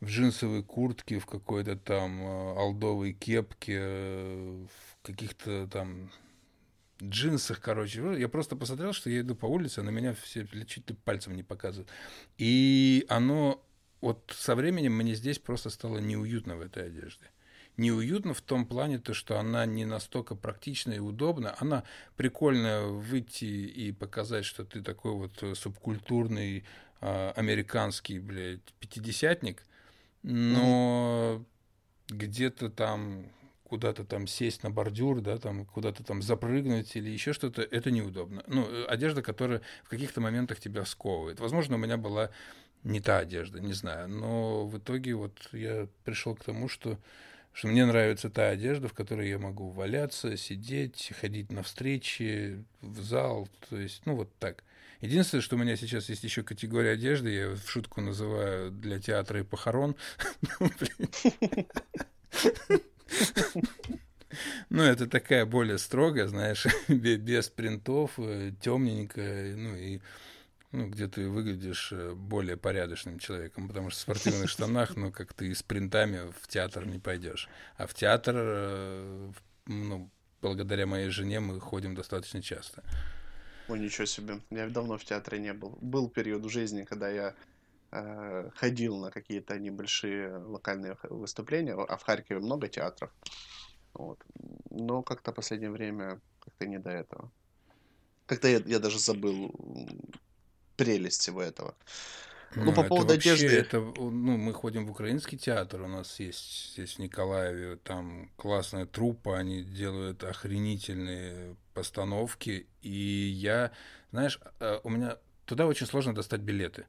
в джинсовой куртке, в какой-то там э, алдовой кепке, в каких-то там джинсах, короче. Я просто посмотрел, что я иду по улице, а на меня все чуть ли пальцем не показывают. И оно вот со временем мне здесь просто стало неуютно в этой одежде. Неуютно в том плане, то, что она не настолько практична и удобна. Она прикольно выйти и показать, что ты такой вот субкультурный э, американский, блядь, пятидесятник, но mm-hmm. где-то там куда-то там сесть на бордюр, да, там куда-то там запрыгнуть или еще что-то, это неудобно. Ну, э, одежда, которая в каких-то моментах тебя сковывает. Возможно, у меня была не та одежда, не знаю, но в итоге вот я пришел к тому, что что мне нравится та одежда, в которой я могу валяться, сидеть, ходить на встречи, в зал, то есть, ну, вот так. Единственное, что у меня сейчас есть еще категория одежды, я в шутку называю для театра и похорон. Ну, это такая более строгая, знаешь, без принтов, э, темненькая, ну и ну, где ты выглядишь э, более порядочным человеком, потому что в спортивных штанах, ну, как ты с принтами в театр не пойдешь. А в театр, э, ну, благодаря моей жене мы ходим достаточно часто. О, ничего себе. Я давно в театре не был. Был период в жизни, когда я ходил на какие-то небольшие локальные выступления, а в Харькове много театров. Вот. Но как-то в последнее время как-то не до этого. Как-то я, я даже забыл прелесть всего этого. Ну, ну по поводу вообще, одежды. Это, ну, мы ходим в украинский театр, у нас есть здесь в Николаеве, там классная труппа, они делают охренительные постановки. И я, знаешь, э, у меня туда очень сложно достать билеты.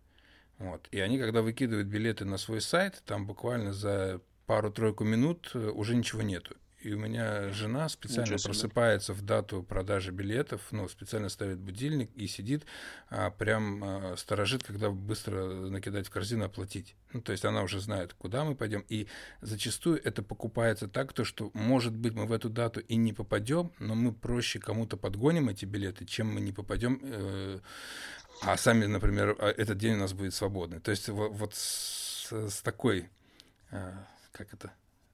Вот. И они, когда выкидывают билеты на свой сайт, там буквально за пару-тройку минут э, уже ничего нету. И у меня жена специально просыпается в дату продажи билетов, ну, специально ставит будильник и сидит, а, прям а, сторожит, когда быстро накидать в корзину, оплатить. Ну, то есть она уже знает, куда мы пойдем. И зачастую это покупается так, то, что, может быть, мы в эту дату и не попадем, но мы проще кому-то подгоним эти билеты, чем мы не попадем, э, а сами, например, а, этот день у нас будет свободный. То есть вот, вот с, с такой, э, как это,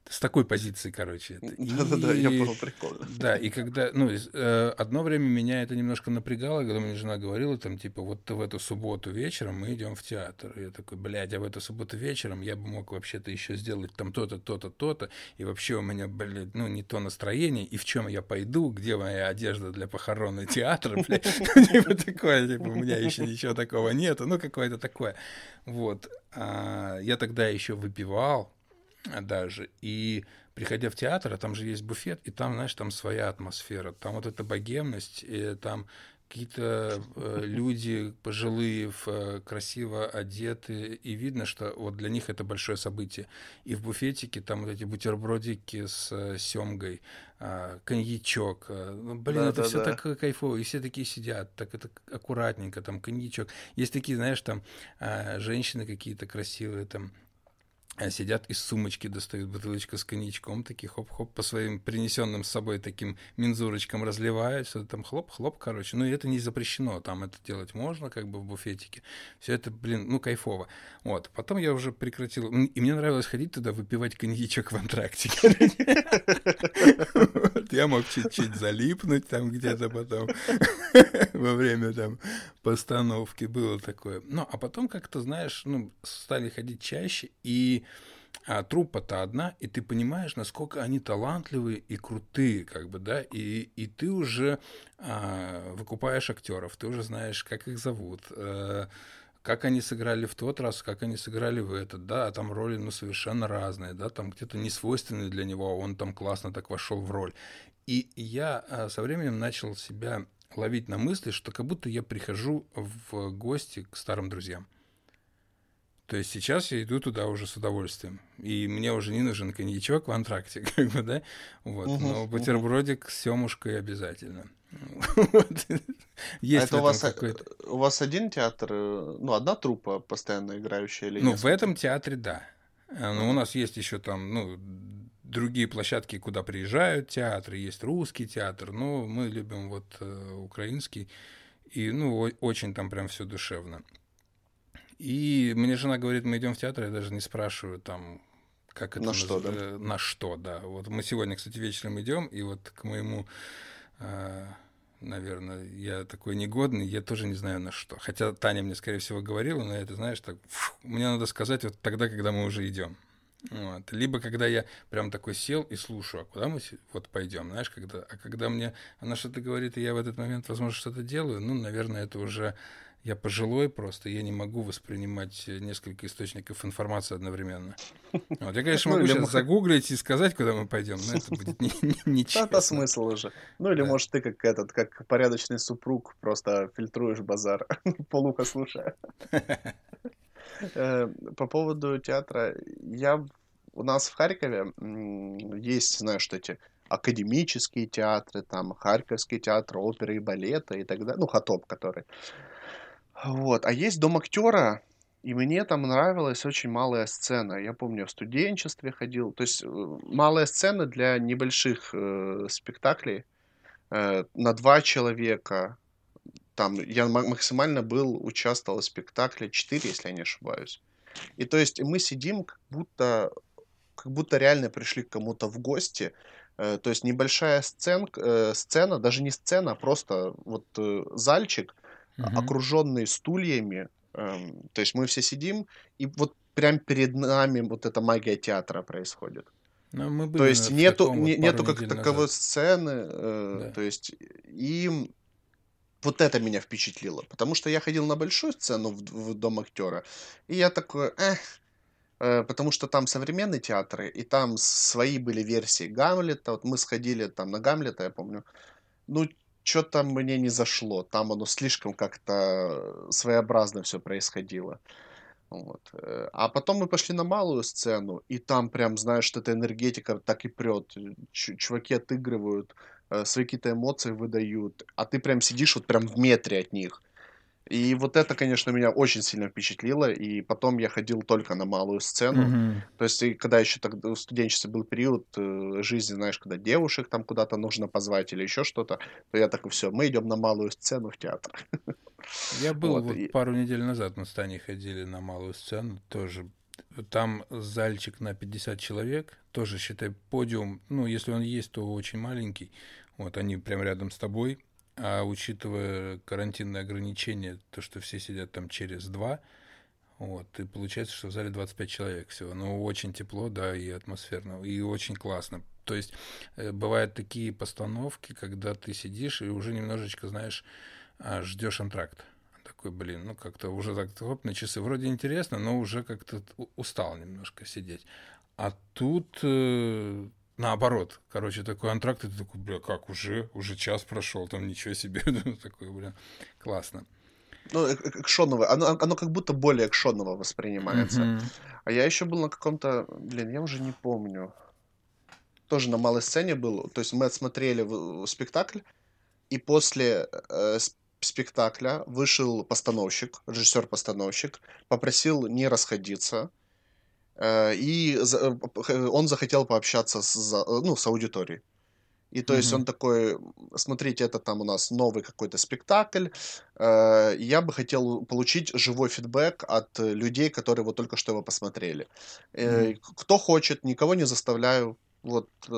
с такой позиции, короче. Да-да-да, я понял прикол. Да, и когда, ну, э, одно время меня это немножко напрягало, когда мне жена говорила, там, типа, вот в эту субботу вечером мы идем в театр. И я такой, блядь, а в эту субботу вечером я бы мог вообще-то еще сделать там то-то, то-то, то-то, и вообще у меня, блядь, ну, не то настроение, и в чем я пойду, где моя одежда для похорона театра, блядь, типа такое, типа, у меня еще ничего такого нету, ну, какое-то такое. Вот. А я тогда еще выпивал, даже. И приходя в театр, а там же есть буфет, и там, знаешь, там своя атмосфера. Там вот эта богемность, и там какие-то э, люди пожилые, в, э, красиво одеты, и видно, что вот для них это большое событие. И в буфетике там вот эти бутербродики с э, семгой, э, коньячок. Э, ну, блин, да, это да, все да. так кайфово, и все такие сидят, так это аккуратненько, там коньячок. Есть такие, знаешь, там э, женщины какие-то красивые, там а сидят из сумочки, достают бутылочку с коньячком, такие хоп-хоп по своим принесенным с собой таким мензурочкам разливают, все там хлоп-хлоп, короче. Ну, и это не запрещено, там это делать можно, как бы в буфетике. Все это, блин, ну, кайфово. Вот. Потом я уже прекратил. И мне нравилось ходить туда, выпивать коньячок в антракте. Я мог чуть-чуть залипнуть там где-то потом во время там постановки. Было такое. Ну, а потом как-то, знаешь, ну, стали ходить чаще, и а труппа-то одна, и ты понимаешь, насколько они талантливые и крутые, как бы, да, и, и ты уже а, выкупаешь актеров, ты уже знаешь, как их зовут, а, как они сыграли в тот раз, как они сыграли в этот, да, а там роли, ну, совершенно разные, да, там где-то не свойственные для него, а он там классно так вошел в роль. И я а, со временем начал себя ловить на мысли, что как будто я прихожу в гости к старым друзьям. То есть сейчас я иду туда уже с удовольствием. И мне уже не нужен коньячок в антракте, как бы, да? Вот. Угу, Но бутербродик угу. с семушкой обязательно. Есть а это у вас, у вас один театр, э, ну, одна труппа постоянно играющая или Ну, несколько? в этом театре, да. Э, но у нас есть еще там, ну, другие площадки, куда приезжают театры, есть русский театр, но мы любим вот э, украинский, и, ну, очень там прям все душевно. И мне жена говорит, мы идем в театр, я даже не спрашиваю там, как это на что, да? на что, да. Вот мы сегодня, кстати, вечером идем, и вот к моему, э, наверное, я такой негодный, я тоже не знаю на что. Хотя Таня мне, скорее всего, говорила, но это, знаешь, так, фу, мне надо сказать вот тогда, когда мы уже идем. Вот. Либо когда я прям такой сел и слушаю, а куда мы вот пойдем, знаешь, когда, а когда мне она что-то говорит, и я в этот момент, возможно, что-то делаю, ну, наверное, это уже я пожилой просто, я не могу воспринимать несколько источников информации одновременно. Вот, я, конечно, ну, могу ну, сейчас загуглить и сказать, куда мы пойдем, но это будет нечестно. Это смысл уже. Ну или может ты как этот, как порядочный супруг, просто фильтруешь базар, полуха слушая. Э, по поводу театра, я у нас в Харькове есть, знаешь, эти академические театры, там Харьковский театр оперы и балета и так далее, ну, Хатоп, который. Вот. А есть дом актера, и мне там нравилась очень малая сцена. Я помню, в студенчестве ходил. То есть э, малая сцена для небольших э, спектаклей э, на два человека. Там я максимально был, участвовал в спектакле 4, если я не ошибаюсь. И то есть мы сидим, как будто, как будто реально пришли к кому-то в гости. Э, то есть небольшая сцен, э, сцена, даже не сцена, а просто вот зальчик, угу. окруженный стульями. Эм, то есть мы все сидим, и вот прям перед нами вот эта магия театра происходит. Но ну, мы были то есть нету, вот нету как таковой назад. сцены, э, да. то есть и вот это меня впечатлило, потому что я ходил на большую сцену в, в Дом актера, и я такой, эх, э, потому что там современные театры, и там свои были версии Гамлета, вот мы сходили там на Гамлета, я помню, ну, что-то мне не зашло. Там оно слишком как-то своеобразно все происходило. Вот. Э, а потом мы пошли на малую сцену, и там прям, знаешь, эта энергетика так и прет. Чуваки отыгрывают, э, свои какие-то эмоции выдают, а ты прям сидишь вот прям в метре от них. И вот это, конечно, меня очень сильно впечатлило. И потом я ходил только на малую сцену. Mm-hmm. То есть, и когда еще тогда в студенчестве был период э, жизни, знаешь, когда девушек там куда-то нужно позвать или еще что-то, то я такой, все, мы идем на малую сцену в театр. Я был вот, вот и... пару недель назад мы с Таней ходили на малую сцену, тоже там зальчик на 50 человек, тоже, считай, подиум, ну, если он есть, то очень маленький, вот они прям рядом с тобой, а учитывая карантинные ограничения, то, что все сидят там через два, вот, и получается, что в зале 25 человек всего. Ну, очень тепло, да, и атмосферно, и очень классно. То есть э, бывают такие постановки, когда ты сидишь и уже немножечко, знаешь, а, ждешь антракт. Такой, блин, ну как-то уже так хоп, на часы. Вроде интересно, но уже как-то устал немножко сидеть. А тут э, наоборот, короче, такой антракт, и ты такой, бля, как, уже, уже час прошел, там ничего себе, такой, бля, классно. Ну, э, экшоново, оно, оно как будто более экшоново воспринимается. Mm-hmm. А я еще был на каком-то, блин, я уже не помню, тоже на малой сцене был, то есть мы отсмотрели спектакль, и после э, спектакля вышел постановщик, режиссер-постановщик, попросил не расходиться, э, и за, э, он захотел пообщаться с, ну, с аудиторией. И то mm-hmm. есть он такой, смотрите, это там у нас новый какой-то спектакль, э, я бы хотел получить живой фидбэк от людей, которые вот только что его посмотрели. Э, mm-hmm. Кто хочет, никого не заставляю, вот э,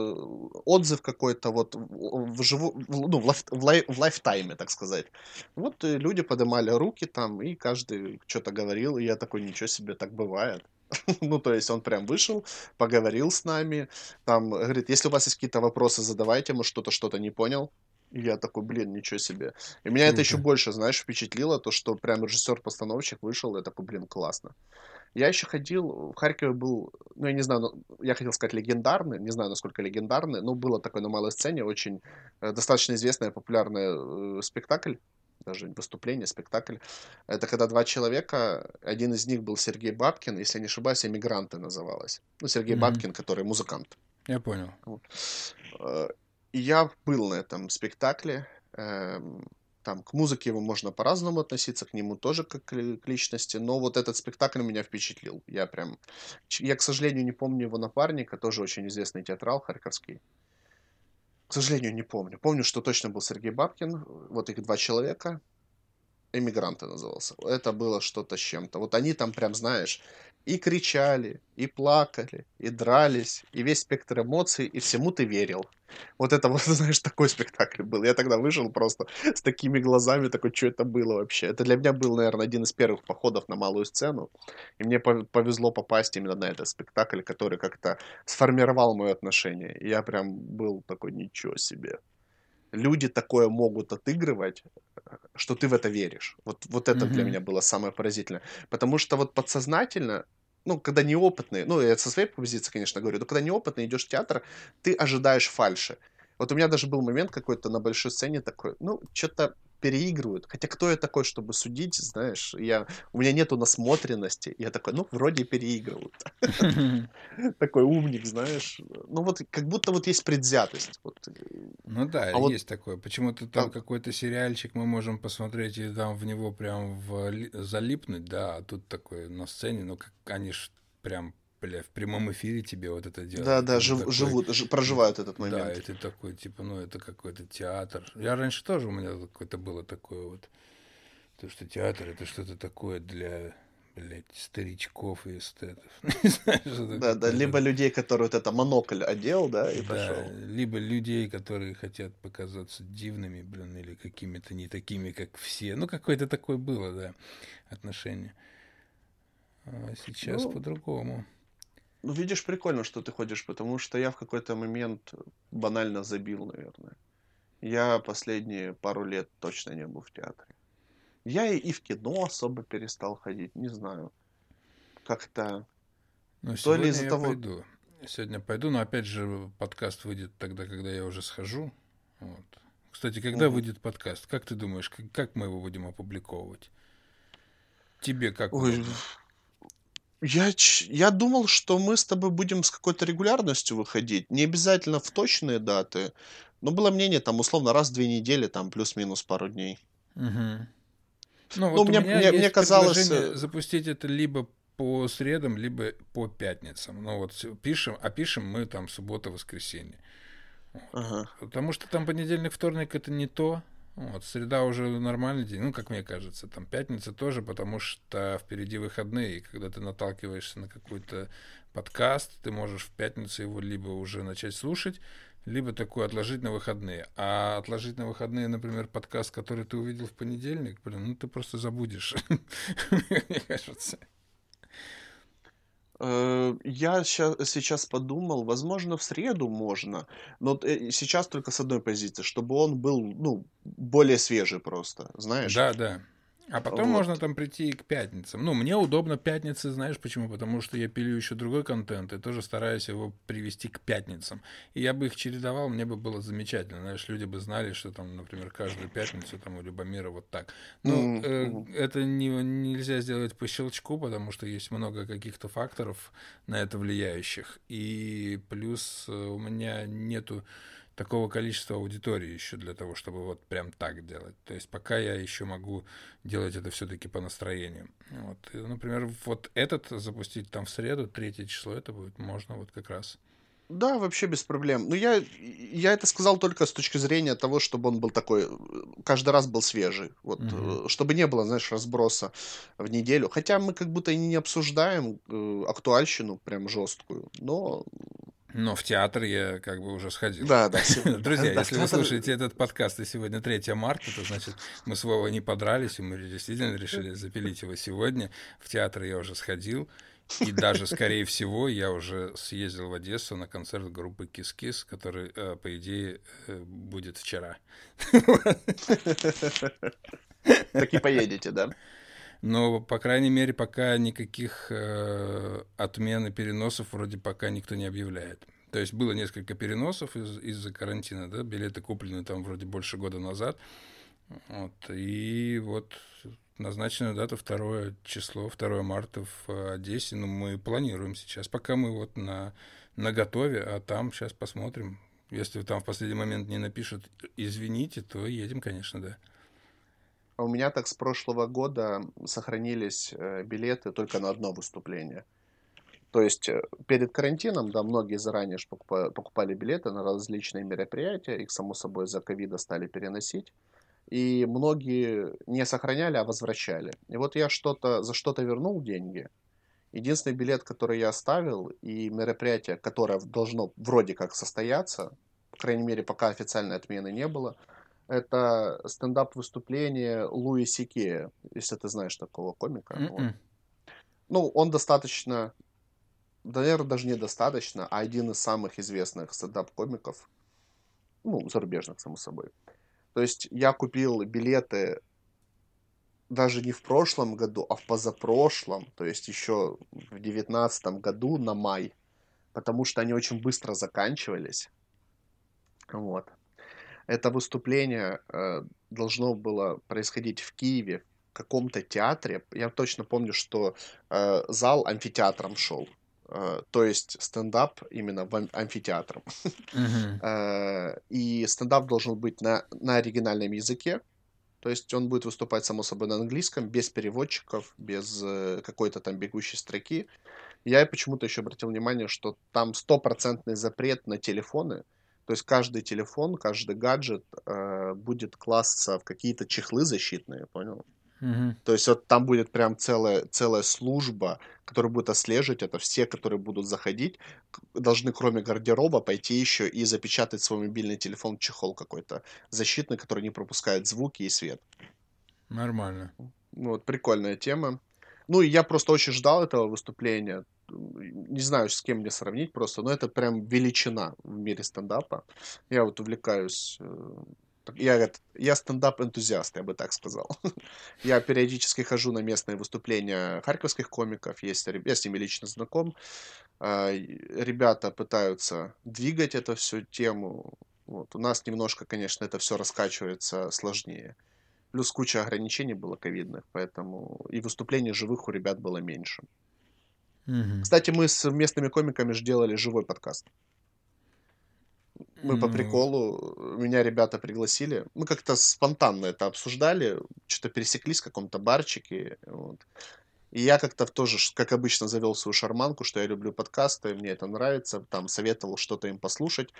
отзыв какой-то вот в, живу, ну, в, лайф, в, лайф, в лайфтайме, так сказать. Вот э, люди поднимали руки там, и каждый что-то говорил, и я такой, ничего себе, так бывает. ну, то есть он прям вышел, поговорил с нами, там, говорит, если у вас есть какие-то вопросы, задавайте, ему что-то, что-то не понял. И я такой, блин, ничего себе. И меня это еще больше, знаешь, впечатлило, то, что прям режиссер-постановщик вышел, я такой, блин, классно. Я еще ходил, в Харькове был, ну, я не знаю, я хотел сказать легендарный, не знаю, насколько легендарный, но было такое на малой сцене очень э, достаточно известный, популярный э, спектакль, даже выступление, спектакль. Это когда два человека, один из них был Сергей Бабкин, если я не ошибаюсь, «Эмигранты» называлась. Ну, Сергей mm-hmm. Бабкин, который музыкант. Я понял. Э, и я был на этом спектакле. Эм, там к музыке его можно по-разному относиться, к нему тоже как к личности, но вот этот спектакль меня впечатлил. Я прям... Я, к сожалению, не помню его напарника, тоже очень известный театрал харьковский. К сожалению, не помню. Помню, что точно был Сергей Бабкин, вот их два человека. Эмигранты назывался. Это было что-то с чем-то. Вот они там прям, знаешь, и кричали, и плакали, и дрались, и весь спектр эмоций, и всему ты верил. Вот это вот, знаешь, такой спектакль был. Я тогда вышел просто с такими глазами, такой, что это было вообще. Это для меня был, наверное, один из первых походов на малую сцену. И мне повезло попасть именно на этот спектакль, который как-то сформировал мое отношение. И я прям был такой, ничего себе. Люди такое могут отыгрывать, что ты в это веришь. Вот, вот это mm-hmm. для меня было самое поразительное. Потому что вот подсознательно ну, когда неопытный, ну, я со своей позиции, конечно, говорю, но когда неопытный идешь в театр, ты ожидаешь фальши. Вот у меня даже был момент какой-то на большой сцене такой, ну, что-то переигрывают. Хотя кто я такой, чтобы судить, знаешь, я, у меня нету насмотренности. Я такой, ну, вроде переигрывают. Такой умник, знаешь. Ну, вот как будто вот есть предвзятость. Ну да, а есть такое. Почему-то там какой-то сериальчик мы можем посмотреть и там в него прям залипнуть, да, а тут такой на сцене, ну, как они ж прям бля, в прямом эфире тебе вот это делают. Да, да, жив, такой, живут, ж, проживают этот момент. Да, и ты такой, типа, ну, это какой-то театр. Я раньше тоже у меня какое-то было такое вот, то, что театр это что-то такое для, блядь, старичков и эстетов. да, да, либо людей, которые вот это монокль одел, да, и пошел. Либо людей, которые хотят показаться дивными, блин, или какими-то не такими, как все. Ну, какое-то такое было, да, отношение. А сейчас ну, по-другому. Ну, видишь, прикольно, что ты ходишь, потому что я в какой-то момент банально забил, наверное. Я последние пару лет точно не был в театре. Я и в кино особо перестал ходить, не знаю. Как-то... Ну, то ли из-за я того... пойду. Сегодня пойду, но опять же подкаст выйдет тогда, когда я уже схожу. Вот. Кстати, когда угу. выйдет подкаст? Как ты думаешь, как, как мы его будем опубликовывать? Тебе как? Ой, я, я думал, что мы с тобой будем с какой-то регулярностью выходить. Не обязательно в точные даты. Но было мнение, там, условно, раз в две недели, там, плюс-минус пару дней. Угу. Ну, ну вот мне, мне, мне казалось... Э, запустить это либо по средам, либо по пятницам. Ну вот пишем, а пишем мы там суббота-воскресенье. Ага. Потому что там понедельник, вторник это не то. Вот, среда уже нормальный день, ну, как мне кажется, там пятница тоже, потому что впереди выходные, и когда ты наталкиваешься на какой-то подкаст, ты можешь в пятницу его либо уже начать слушать, либо такой отложить на выходные. А отложить на выходные, например, подкаст, который ты увидел в понедельник, блин, ну ты просто забудешь, мне кажется. Э, я сейчас подумал, возможно, в среду можно, но э, сейчас только с одной позиции, чтобы он был, ну, более свежий просто, знаешь? Да, да. А потом вот. можно там прийти и к пятницам. Ну, мне удобно пятницы, знаешь почему? Потому что я пилю еще другой контент и тоже стараюсь его привести к пятницам. И я бы их чередовал, мне бы было замечательно. Знаешь, люди бы знали, что там, например, каждую пятницу там у Любомира вот так. Ну, mm-hmm. э, это не, нельзя сделать по щелчку, потому что есть много каких-то факторов на это влияющих. И плюс э, у меня нету такого количества аудитории еще для того, чтобы вот прям так делать. То есть пока я еще могу делать это все-таки по настроению. Вот. И, например, вот этот запустить там в среду, третье число, это будет можно вот как раз. Да, вообще без проблем. Ну, я, я это сказал только с точки зрения того, чтобы он был такой, каждый раз был свежий. Вот, угу. чтобы не было, знаешь, разброса в неделю. Хотя мы как будто и не обсуждаем э, актуальщину прям жесткую, но но в театр я как бы уже сходил. Да, да. Друзья, если вы слушаете этот подкаст, и сегодня 3 марта, то значит мы с Вовой не подрались, и мы действительно решили запилить его сегодня. В театр я уже сходил. И даже, скорее всего, я уже съездил в Одессу на концерт группы Кис-Кис, который, э, по идее, э, будет вчера. Так и поедете, да? Но, по крайней мере, пока никаких э, отмен и переносов вроде пока никто не объявляет. То есть было несколько переносов из- из-за карантина, да, билеты куплены там вроде больше года назад. Вот, и вот назначена дата 2 число, 2 марта в Одессе. Ну, мы планируем сейчас, пока мы вот на, на готове, а там сейчас посмотрим. Если там в последний момент не напишут «извините», то едем, конечно, да. А у меня так с прошлого года сохранились э, билеты только на одно выступление. То есть э, перед карантином, да, многие заранее покупали билеты на различные мероприятия, их, само собой, за ковида стали переносить. И многие не сохраняли, а возвращали. И вот я что-то за что-то вернул деньги. Единственный билет, который я оставил, и мероприятие, которое должно вроде как состояться, по крайней мере, пока официальной отмены не было – это стендап-выступление Луи Сикея, если ты знаешь такого комика. Mm-mm. Вот. Ну, он достаточно, наверное, даже недостаточно, а один из самых известных стендап-комиков, ну, зарубежных, само собой. То есть я купил билеты даже не в прошлом году, а в позапрошлом, то есть еще в девятнадцатом году на май, потому что они очень быстро заканчивались. Вот. Это выступление э, должно было происходить в Киеве, в каком-то театре. Я точно помню, что э, зал амфитеатром шел. Э, то есть стендап именно в амфитеатром. Uh-huh. Э, и стендап должен быть на, на оригинальном языке. То есть он будет выступать, само собой, на английском, без переводчиков, без э, какой-то там бегущей строки. Я почему-то еще обратил внимание, что там стопроцентный запрет на телефоны. То есть каждый телефон, каждый гаджет э, будет класться в какие-то чехлы защитные, понял? Угу. То есть вот там будет прям целая, целая служба, которая будет отслеживать это. Все, которые будут заходить, должны кроме гардероба пойти еще и запечатать свой мобильный телефон в чехол какой-то защитный, который не пропускает звуки и свет. Нормально. Ну, вот прикольная тема. Ну, и я просто очень ждал этого выступления не знаю, с кем мне сравнить просто, но это прям величина в мире стендапа. Я вот увлекаюсь э, я, я стендап-энтузиаст, я бы так сказал. я периодически хожу на местные выступления харьковских комиков, есть, я с ними лично знаком. А, ребята пытаются двигать эту всю тему. Вот. У нас немножко, конечно, это все раскачивается сложнее. Плюс куча ограничений было ковидных, поэтому и выступлений живых у ребят было меньше. Угу. Кстати, мы с местными комиками же делали живой подкаст. Мы mm. по приколу, меня ребята пригласили. Мы как-то спонтанно это обсуждали, что-то пересеклись в каком-то барчике. Вот. И я как-то тоже, как обычно, завел свою шарманку, что я люблю подкасты, мне это нравится, там советовал что-то им послушать.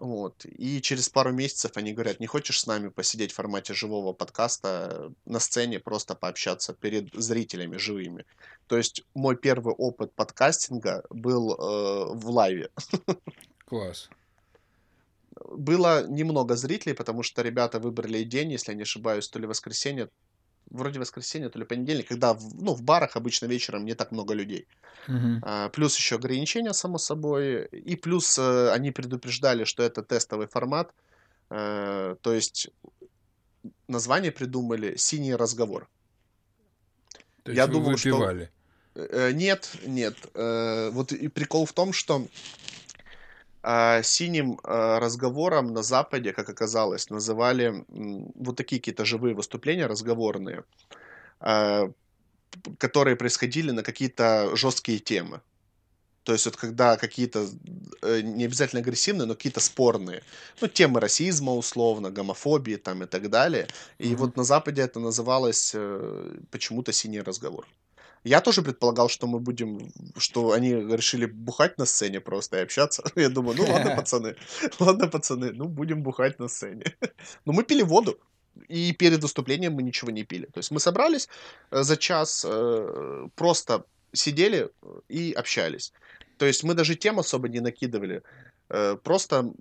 Вот. И через пару месяцев они говорят, не хочешь с нами посидеть в формате живого подкаста на сцене, просто пообщаться перед зрителями живыми. То есть мой первый опыт подкастинга был э, в лайве. Класс. Было немного зрителей, потому что ребята выбрали день, если я не ошибаюсь, то ли воскресенье, вроде воскресенье, то ли понедельник, когда в, ну, в барах обычно вечером не так много людей. Uh-huh. А, плюс еще ограничения, само собой. И плюс а, они предупреждали, что это тестовый формат. А, то есть название придумали «Синий разговор». То я думаю, выпивали. что... Э, нет, нет. Э, вот и прикол в том, что э, синим э, разговором на Западе, как оказалось, называли вот такие какие-то живые выступления разговорные, э, которые происходили на какие-то жесткие темы. То есть вот когда какие-то, э, не обязательно агрессивные, но какие-то спорные, ну, темы расизма условно, гомофобии там и так далее. И mm-hmm. вот на Западе это называлось э, почему-то «синий разговор». Я тоже предполагал, что мы будем, что они решили бухать на сцене просто и общаться. Я думаю, ну ладно, пацаны, ладно, пацаны, ну будем бухать на сцене. Но мы пили воду, и перед выступлением мы ничего не пили. То есть мы собрались э, за час, просто сидели и общались. То есть мы даже тем особо не накидывали. Э, просто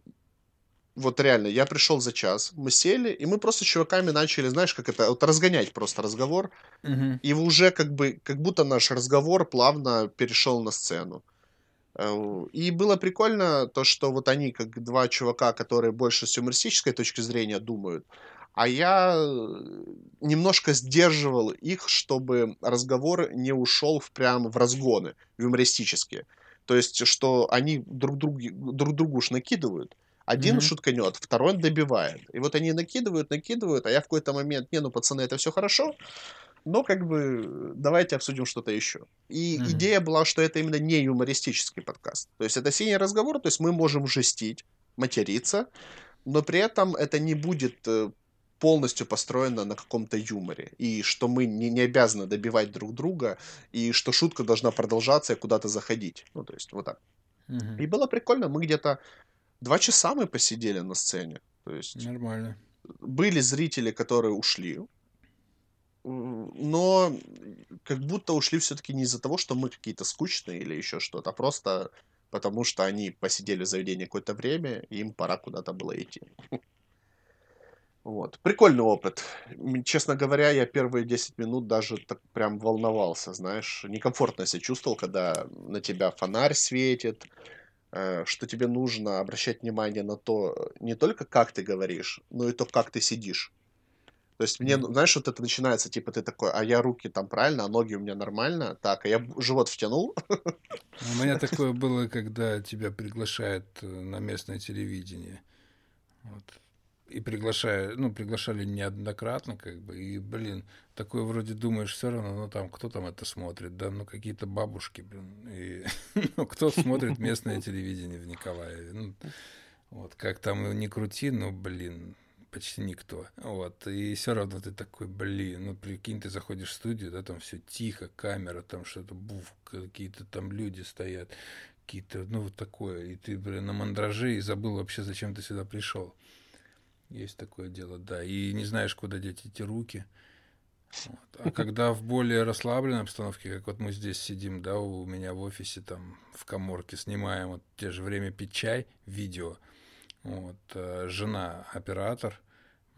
вот реально, я пришел за час, мы сели, и мы просто с чуваками начали, знаешь, как это, вот разгонять просто разговор. Угу. И уже как бы, как будто наш разговор плавно перешел на сцену. Э, и было прикольно то, что вот они, как два чувака, которые больше с юмористической точки зрения думают, а я немножко сдерживал их, чтобы разговор не ушел в прям в разгоны юмористические. То есть, что они друг, другу, друг другу уж накидывают. Один mm-hmm. шутканет, второй добивает. И вот они накидывают, накидывают, а я в какой-то момент, не, ну, пацаны, это все хорошо, но как бы давайте обсудим что-то еще. И mm-hmm. идея была, что это именно не юмористический подкаст. То есть это синий разговор, то есть мы можем жестить, материться, но при этом это не будет э, полностью построена на каком-то юморе, и что мы не, не обязаны добивать друг друга, и что шутка должна продолжаться и куда-то заходить. Ну, то есть, вот так. Угу. И было прикольно, мы где-то два часа мы посидели на сцене. То есть... Нормально. Были зрители, которые ушли, но как будто ушли все-таки не из-за того, что мы какие-то скучные или еще что-то, а просто потому что они посидели в заведении какое-то время, и им пора куда-то было идти. Вот. Прикольный опыт. Честно говоря, я первые 10 минут даже так прям волновался, знаешь. Некомфортно себя чувствовал, когда на тебя фонарь светит, что тебе нужно обращать внимание на то, не только как ты говоришь, но и то, как ты сидишь. То есть мне, знаешь, вот это начинается, типа, ты такой, а я руки там правильно, а ноги у меня нормально, так, а я живот втянул. У меня такое было, когда тебя приглашают э, на местное телевидение. Вот и приглашая, ну, приглашали неоднократно, как бы, и, блин, такое вроде думаешь, все равно, ну, там, кто там это смотрит, да, ну, какие-то бабушки, блин, и, ну, кто смотрит местное телевидение в Николаеве, ну, вот, как там не крути, ну, блин, почти никто, вот, и все равно ты такой, блин, ну, прикинь, ты заходишь в студию, да, там все тихо, камера, там что-то, буф, какие-то там люди стоят, какие-то, ну, вот такое, и ты, блин, на мандраже и забыл вообще, зачем ты сюда пришел. Есть такое дело, да. И не знаешь, куда деть эти руки. Вот. А когда в более расслабленной обстановке, как вот мы здесь сидим, да, у меня в офисе, там, в коморке, снимаем вот те же время пить чай, видео, вот, э, жена оператор,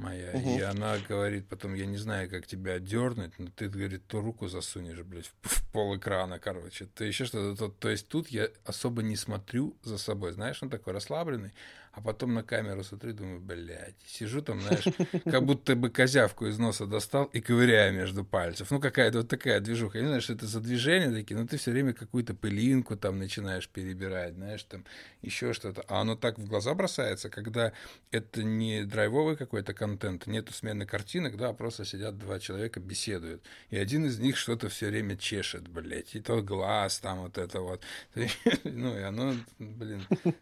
моя, угу. и она говорит потом, я не знаю, как тебя отдернуть, но ты, говорит, ту руку засунешь, блядь, в, в пол экрана, короче, то еще что-то, то, то есть тут я особо не смотрю за собой, знаешь, он такой расслабленный, а потом на камеру смотрю, думаю, блядь, сижу там, знаешь, как будто бы козявку из носа достал и ковыряю между пальцев. Ну, какая-то вот такая движуха. Я не знаю, что это за движения такие, но ты все время какую-то пылинку там начинаешь перебирать, знаешь, там еще что-то. А оно так в глаза бросается, когда это не драйвовый какой-то контент, нету смены картинок, да, а просто сидят два человека, беседуют. И один из них что-то все время чешет, блядь, и тот глаз там вот это вот. Ну, и оно, блин,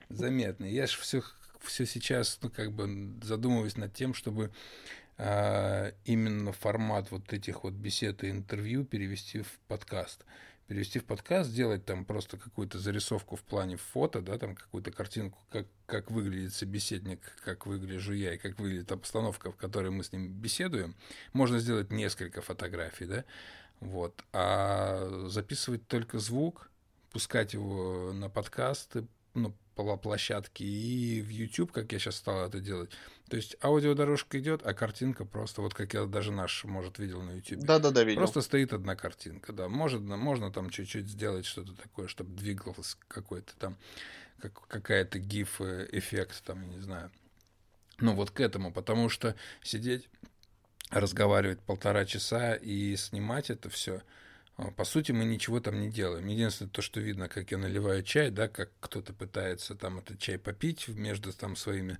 заметно. Я же все все сейчас, ну, как бы задумываюсь над тем, чтобы э, именно формат вот этих вот бесед и интервью перевести в подкаст. Перевести в подкаст, сделать там просто какую-то зарисовку в плане фото, да, там какую-то картинку, как, как выглядит собеседник, как выгляжу я и как выглядит обстановка, в которой мы с ним беседуем. Можно сделать несколько фотографий, да, вот. А записывать только звук, пускать его на подкасты, ну, площадке и в YouTube, как я сейчас стал это делать. То есть аудиодорожка идет, а картинка просто, вот как я даже наш, может, видел на YouTube. Да-да-да, видел. Просто стоит одна картинка, да. Может, можно там чуть-чуть сделать что-то такое, чтобы двигалось какой-то там, как, какая-то гиф-эффект, там, я не знаю. Ну, вот к этому, потому что сидеть, разговаривать полтора часа и снимать это все – по сути, мы ничего там не делаем. Единственное, то, что видно, как я наливаю чай, да, как кто-то пытается там этот чай попить между там своими,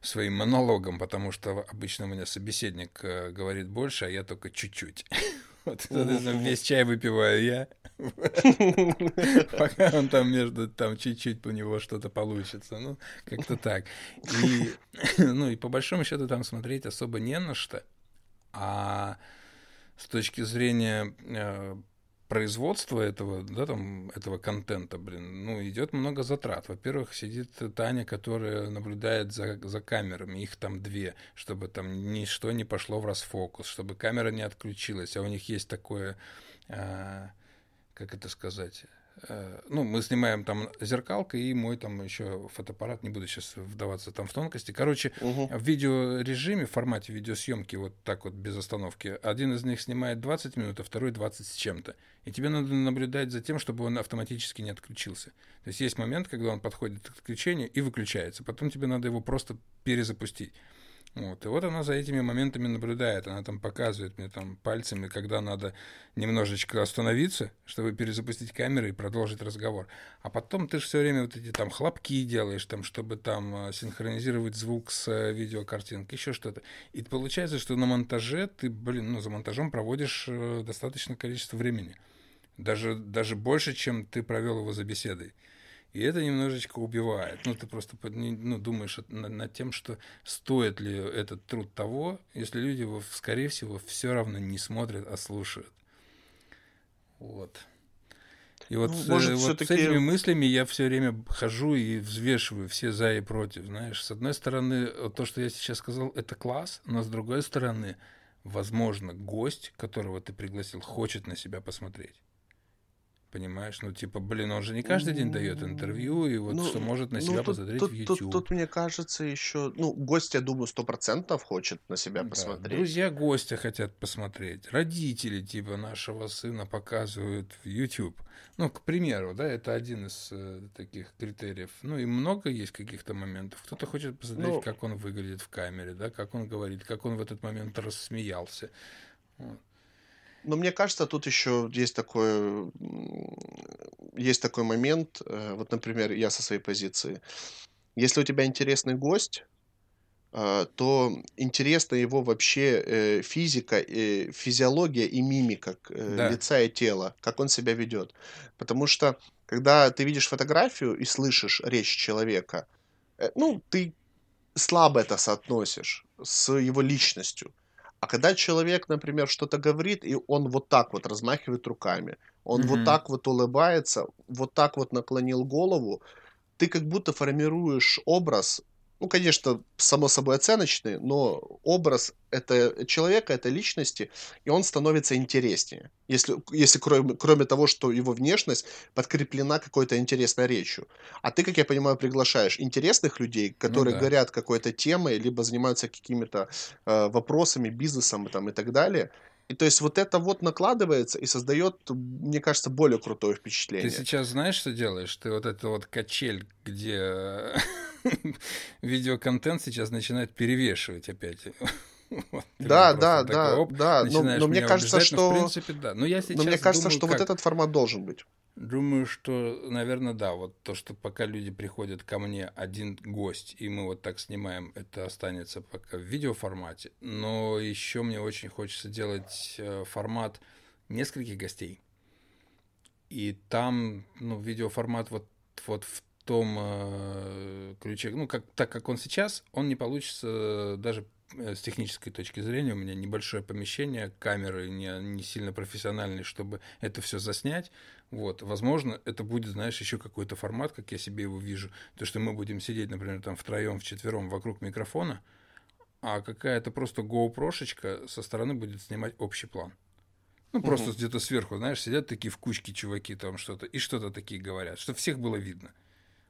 своим монологом, потому что обычно у меня собеседник э, говорит больше, а я только чуть-чуть. Вот, весь чай выпиваю я. Пока он там между, там чуть-чуть у него что-то получится. Ну, как-то так. И, ну, и по большому счету там смотреть особо не на что. А с точки зрения э, производства этого, да, там, этого контента, блин, ну, идет много затрат. Во-первых, сидит Таня, которая наблюдает за, за камерами, их там две, чтобы там ничто не пошло в расфокус, чтобы камера не отключилась, а у них есть такое, э, как это сказать, ну, мы снимаем там зеркалка и мой там еще фотоаппарат, не буду сейчас вдаваться там в тонкости. Короче, угу. в видеорежиме, в формате видеосъемки вот так вот без остановки, один из них снимает 20 минут, а второй 20 с чем-то. И тебе надо наблюдать за тем, чтобы он автоматически не отключился. То есть есть момент, когда он подходит к отключению и выключается. Потом тебе надо его просто перезапустить. Вот. И вот она за этими моментами наблюдает. Она там показывает мне там пальцами, когда надо немножечко остановиться, чтобы перезапустить камеру и продолжить разговор. А потом ты же все время вот эти там хлопки делаешь, там, чтобы там а, синхронизировать звук с э, видеокартинкой, еще что-то. И получается, что на монтаже ты, блин, ну, за монтажом проводишь э, достаточное количество времени. Даже, даже больше, чем ты провел его за беседой. И это немножечко убивает. Ну, ты просто ну, думаешь над, тем, что стоит ли этот труд того, если люди его, скорее всего, все равно не смотрят, а слушают. Вот. И вот, ну, может, вот с этими мыслями я все время хожу и взвешиваю все за и против. Знаешь, с одной стороны, то, что я сейчас сказал, это класс, но с другой стороны, возможно, гость, которого ты пригласил, хочет на себя посмотреть. Понимаешь, ну типа, блин, он же не каждый день дает интервью, и вот ну, что может на ну, себя ну, посмотреть тут, в YouTube. Тут, тут, мне кажется, еще, ну, гость, я думаю, сто процентов хочет на себя да, посмотреть. Друзья гостя хотят посмотреть, родители типа нашего сына показывают в YouTube. Ну, к примеру, да, это один из э, таких критериев. Ну, и много есть каких-то моментов. Кто-то хочет посмотреть, ну, как он выглядит в камере, да, как он говорит, как он в этот момент рассмеялся. Вот. Но мне кажется, тут еще есть такой, есть такой момент, э, вот, например, я со своей позиции. Если у тебя интересный гость, э, то интересна его вообще э, физика, физиология и мимика да. лица и тела, как он себя ведет. Потому что, когда ты видишь фотографию и слышишь речь человека, ну, ты слабо это соотносишь с его личностью. А когда человек, например, что-то говорит, и он вот так вот размахивает руками, он mm-hmm. вот так вот улыбается, вот так вот наклонил голову, ты как будто формируешь образ ну, конечно, само собой оценочный, но образ это человека, этой личности, и он становится интереснее. Если, если кроме, кроме того, что его внешность подкреплена какой-то интересной речью. А ты, как я понимаю, приглашаешь интересных людей, которые ну, да. горят какой-то темой, либо занимаются какими-то э, вопросами, бизнесом там, и так далее. И то есть вот это вот накладывается и создает, мне кажется, более крутое впечатление. Ты сейчас знаешь, что делаешь? Ты вот это вот качель, где видеоконтент сейчас начинает перевешивать опять. Вот, да, да, да, оп, да. Но, но мне кажется, что, но, в принципе, да. но, я сейчас но мне кажется, думаю, что как... вот этот формат должен быть. Думаю, что, наверное, да. Вот то, что пока люди приходят ко мне один гость, и мы вот так снимаем, это останется пока в видеоформате. Но еще мне очень хочется делать э, формат нескольких гостей. И там, ну, видеоформат вот, вот в том э, ключе, ну, как, так как он сейчас, он не получится даже э, с технической точки зрения. У меня небольшое помещение, камеры не, не сильно профессиональные, чтобы это все заснять. Вот, возможно, это будет, знаешь, еще какой-то формат, как я себе его вижу. То, что мы будем сидеть, например, там втроем, вчетвером вокруг микрофона, а какая-то просто GoPro-шечка со стороны будет снимать общий план. Ну, просто угу. где-то сверху, знаешь, сидят такие в кучке чуваки там что-то, и что-то такие говорят, чтобы всех было видно.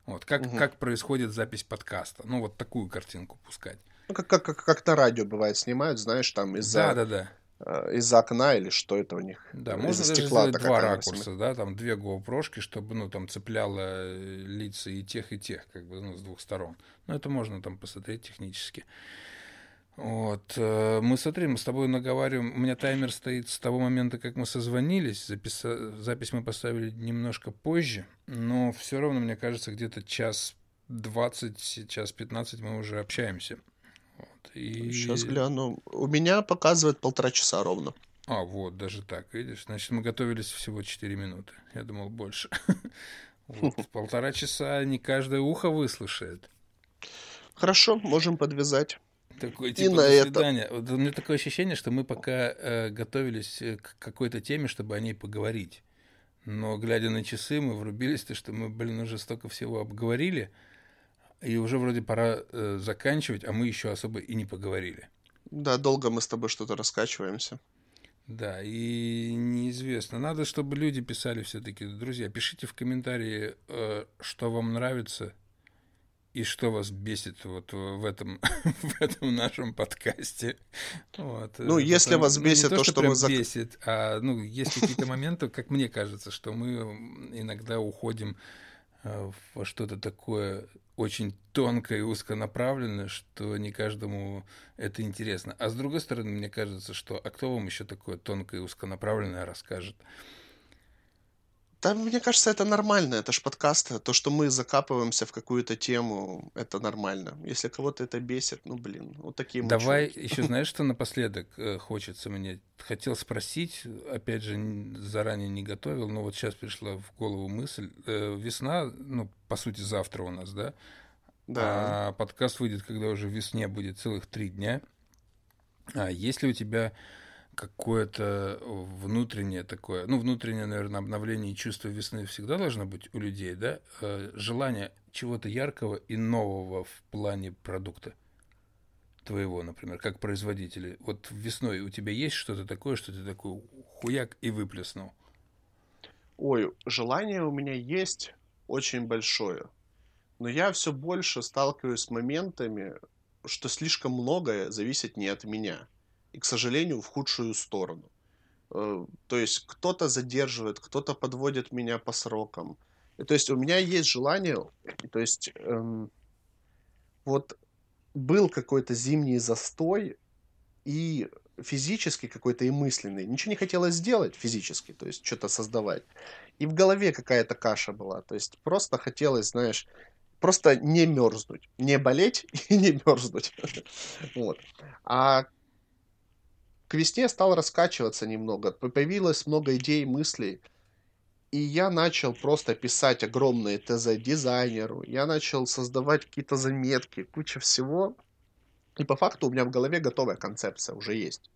Вот, как, угу. как происходит запись подкаста. Ну, вот такую картинку пускать. Ну, как, как, как, как на радио бывает снимают, знаешь, там из-за... Да, да, да. Из окна или что это у них? Да, можно даже сделать два ракурса, да, там две GoPro, чтобы, ну, там цепляло э, лица и тех, и тех, как бы, ну, с двух сторон. Но это можно там посмотреть технически. Вот. Э, мы, смотри, мы с тобой наговариваем. У меня таймер стоит с того момента, как мы созвонились. Запис... Запись мы поставили немножко позже, но все равно, мне кажется, где-то час 20, час 15 мы уже общаемся. Вот. И... Сейчас гляну. У меня показывает полтора часа ровно. А, вот, даже так, видишь? Значит, мы готовились всего 4 минуты. Я думал, больше. Полтора часа не каждое ухо выслушает. Хорошо, можем подвязать. Такое типа, и на. Это. Вот, у меня такое ощущение, что мы пока э, готовились э, к какой-то теме, чтобы о ней поговорить. Но глядя на часы, мы врубились, то что мы, блин, уже столько всего обговорили, и уже вроде пора э, заканчивать, а мы еще особо и не поговорили. Да, долго мы с тобой что-то раскачиваемся. Да, и неизвестно. Надо, чтобы люди писали все-таки. Друзья, пишите в комментарии, э, что вам нравится, и что вас бесит вот в этом, в этом нашем подкасте. Вот. Ну, если Потому, вас бесит, ну, то, то, что, что мы... Зак... бесит, а, ну, есть какие-то моменты, как мне кажется, что мы иногда уходим э, во что-то такое очень тонкое и узконаправленное, что не каждому это интересно. А с другой стороны, мне кажется, что а кто вам еще такое тонкое и узконаправленное расскажет? Да, мне кажется, это нормально, это ж подкасты. То, что мы закапываемся в какую-то тему, это нормально. Если кого-то это бесит, ну, блин, вот такие мы Давай чуваки. еще, знаешь, что напоследок э, хочется мне? Хотел спросить, опять же, заранее не готовил, но вот сейчас пришла в голову мысль. Э, весна, ну, по сути, завтра у нас, да? Да. А подкаст выйдет, когда уже весне будет целых три дня. А если у тебя какое-то внутреннее такое, ну, внутреннее, наверное, обновление и чувство весны всегда должно быть у людей, да? Э, желание чего-то яркого и нового в плане продукта твоего, например, как производителя. Вот весной у тебя есть что-то такое, что ты такой хуяк и выплеснул? Ой, желание у меня есть очень большое. Но я все больше сталкиваюсь с моментами, что слишком многое зависит не от меня и, к сожалению, в худшую сторону. Э, то есть кто-то задерживает, кто-то подводит меня по срокам. И, то есть у меня есть желание, то есть эм, вот был какой-то зимний застой и физически какой-то и мысленный. Ничего не хотелось сделать физически, то есть что-то создавать. И в голове какая-то каша была. То есть просто хотелось, знаешь, просто не мерзнуть, не болеть и не мерзнуть. Вот. А к весне стал раскачиваться немного, появилось много идей, мыслей. И я начал просто писать огромные ТЗ дизайнеру, я начал создавать какие-то заметки, куча всего. И по факту у меня в голове готовая концепция уже есть.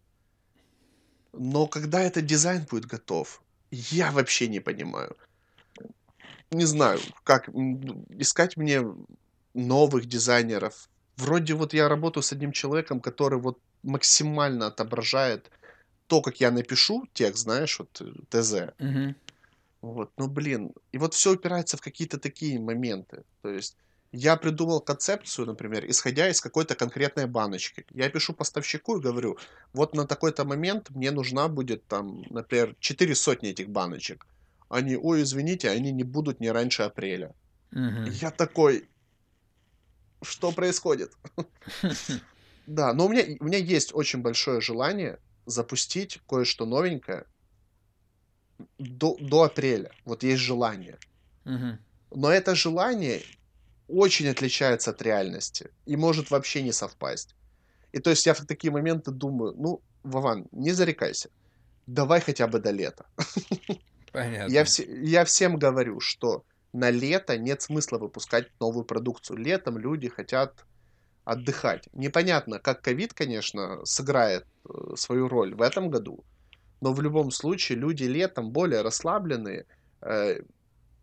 Но когда этот дизайн будет готов, я вообще не понимаю. Не знаю, как искать мне новых дизайнеров. Вроде вот я работаю с одним человеком, который вот максимально отображает то, как я напишу текст, знаешь, вот э, ТЗ. Угу. Вот, ну блин, и вот все упирается в какие-то такие моменты. То есть я придумал концепцию, например, исходя из какой-то конкретной баночки. Я пишу поставщику и говорю, вот на такой-то момент мне нужна будет там, например, 4 сотни этих баночек. Они, ой, извините, они не будут не раньше апреля. Угу. Я такой, что происходит? Да, но у меня, у меня есть очень большое желание запустить кое-что новенькое до, до апреля. Вот есть желание. Угу. Но это желание очень отличается от реальности и может вообще не совпасть. И то есть я в такие моменты думаю, ну, Вован, не зарекайся, давай хотя бы до лета. Понятно. Я, все, я всем говорю, что на лето нет смысла выпускать новую продукцию. Летом люди хотят отдыхать. Непонятно, как ковид, конечно, сыграет э, свою роль в этом году, но в любом случае люди летом более расслабленные, э,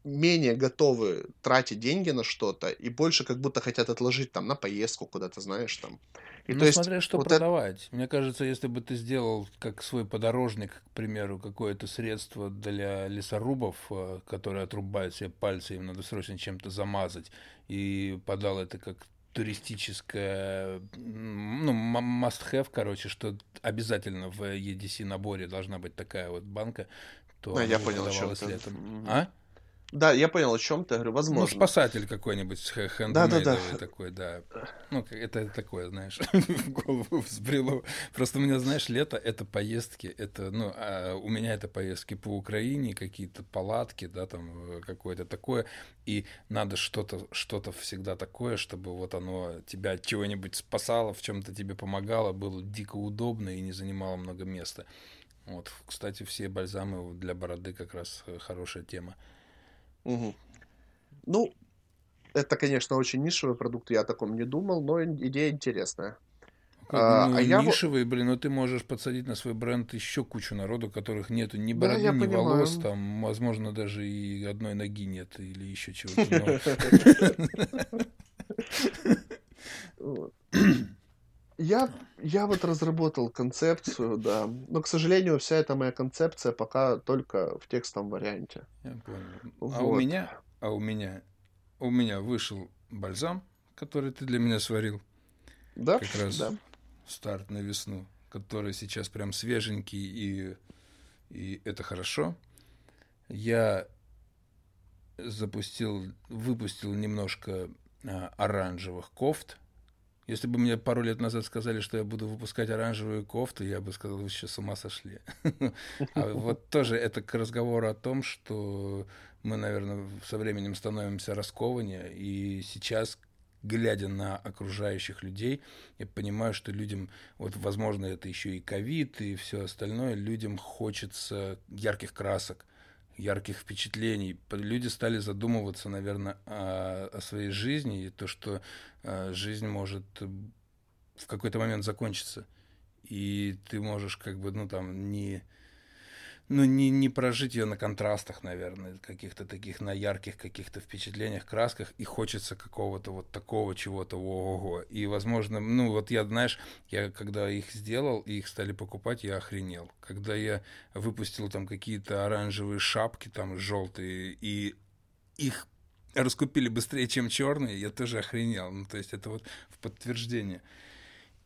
менее готовы тратить деньги на что-то и больше как будто хотят отложить там на поездку куда-то, знаешь, там. И ну, то смотря есть, что вот продавать. Это... Мне кажется, если бы ты сделал как свой подорожник, к примеру, какое-то средство для лесорубов, э, которые отрубают себе пальцы, им надо срочно чем-то замазать, и подал это как туристическая, ну, must-have, короче, что обязательно в EDC наборе должна быть такая вот банка, то а, я понял, о чем летом. А? Да, я понял, о чем ты, говорю, Ну, возможно. спасатель какой-нибудь Да, да, да. хендмейдовый такой, да. Ну, это такое, знаешь, в голову взбрело. Просто у меня, знаешь, лето — это поездки, это, ну, а у меня это поездки по Украине, какие-то палатки, да, там, э, какое-то такое, и надо что-то, что-то всегда такое, чтобы вот оно тебя от чего-нибудь спасало, в чем-то тебе помогало, было дико удобно и не занимало много места. Вот, кстати, все бальзамы для бороды как раз э, хорошая тема. Мгм. Ну, это, конечно, очень нишевый продукт, я о таком не думал, но идея интересная. А, Ну, а я блин, но ты можешь подсадить на свой бренд еще кучу народу, которых нету ни Да, бороды, я ни понимаю. волос, там, возможно, даже и одной ноги нет, или еще чего-то. Вот. Я, я вот разработал концепцию, да, но, к сожалению, вся эта моя концепция пока только в текстовом варианте. Я понял. А у Вот. меня, а у меня, у меня вышел бальзам, который ты для меня сварил, Да? как раз Да. старт на весну, который сейчас прям свеженький, и, и это хорошо. Я запустил, выпустил немножко а, оранжевых кофт. Если бы мне пару лет назад сказали, что я буду выпускать оранжевые кофты, я бы сказал, вы сейчас с ума сошли. А вот тоже это к разговору о том, что мы, наверное, со временем становимся раскованнее, и сейчас, глядя на окружающих людей, я понимаю, что людям, вот, возможно, это еще и ковид, и все остальное, людям хочется ярких красок, ярких впечатлений. Люди стали задумываться, наверное, о, о своей жизни, и то, что э, жизнь может э, в какой-то момент закончиться. И ты можешь как бы, ну, там, не, ну, не, не прожить ее на контрастах, наверное, каких-то таких, на ярких каких-то впечатлениях, красках, и хочется какого-то вот такого чего-то, ого-го. И, возможно, ну, вот я, знаешь, я когда их сделал, и их стали покупать, я охренел. Когда я выпустил там какие-то оранжевые шапки, там, желтые, и их раскупили быстрее, чем черные, я тоже охренел. Ну, то есть это вот в подтверждение.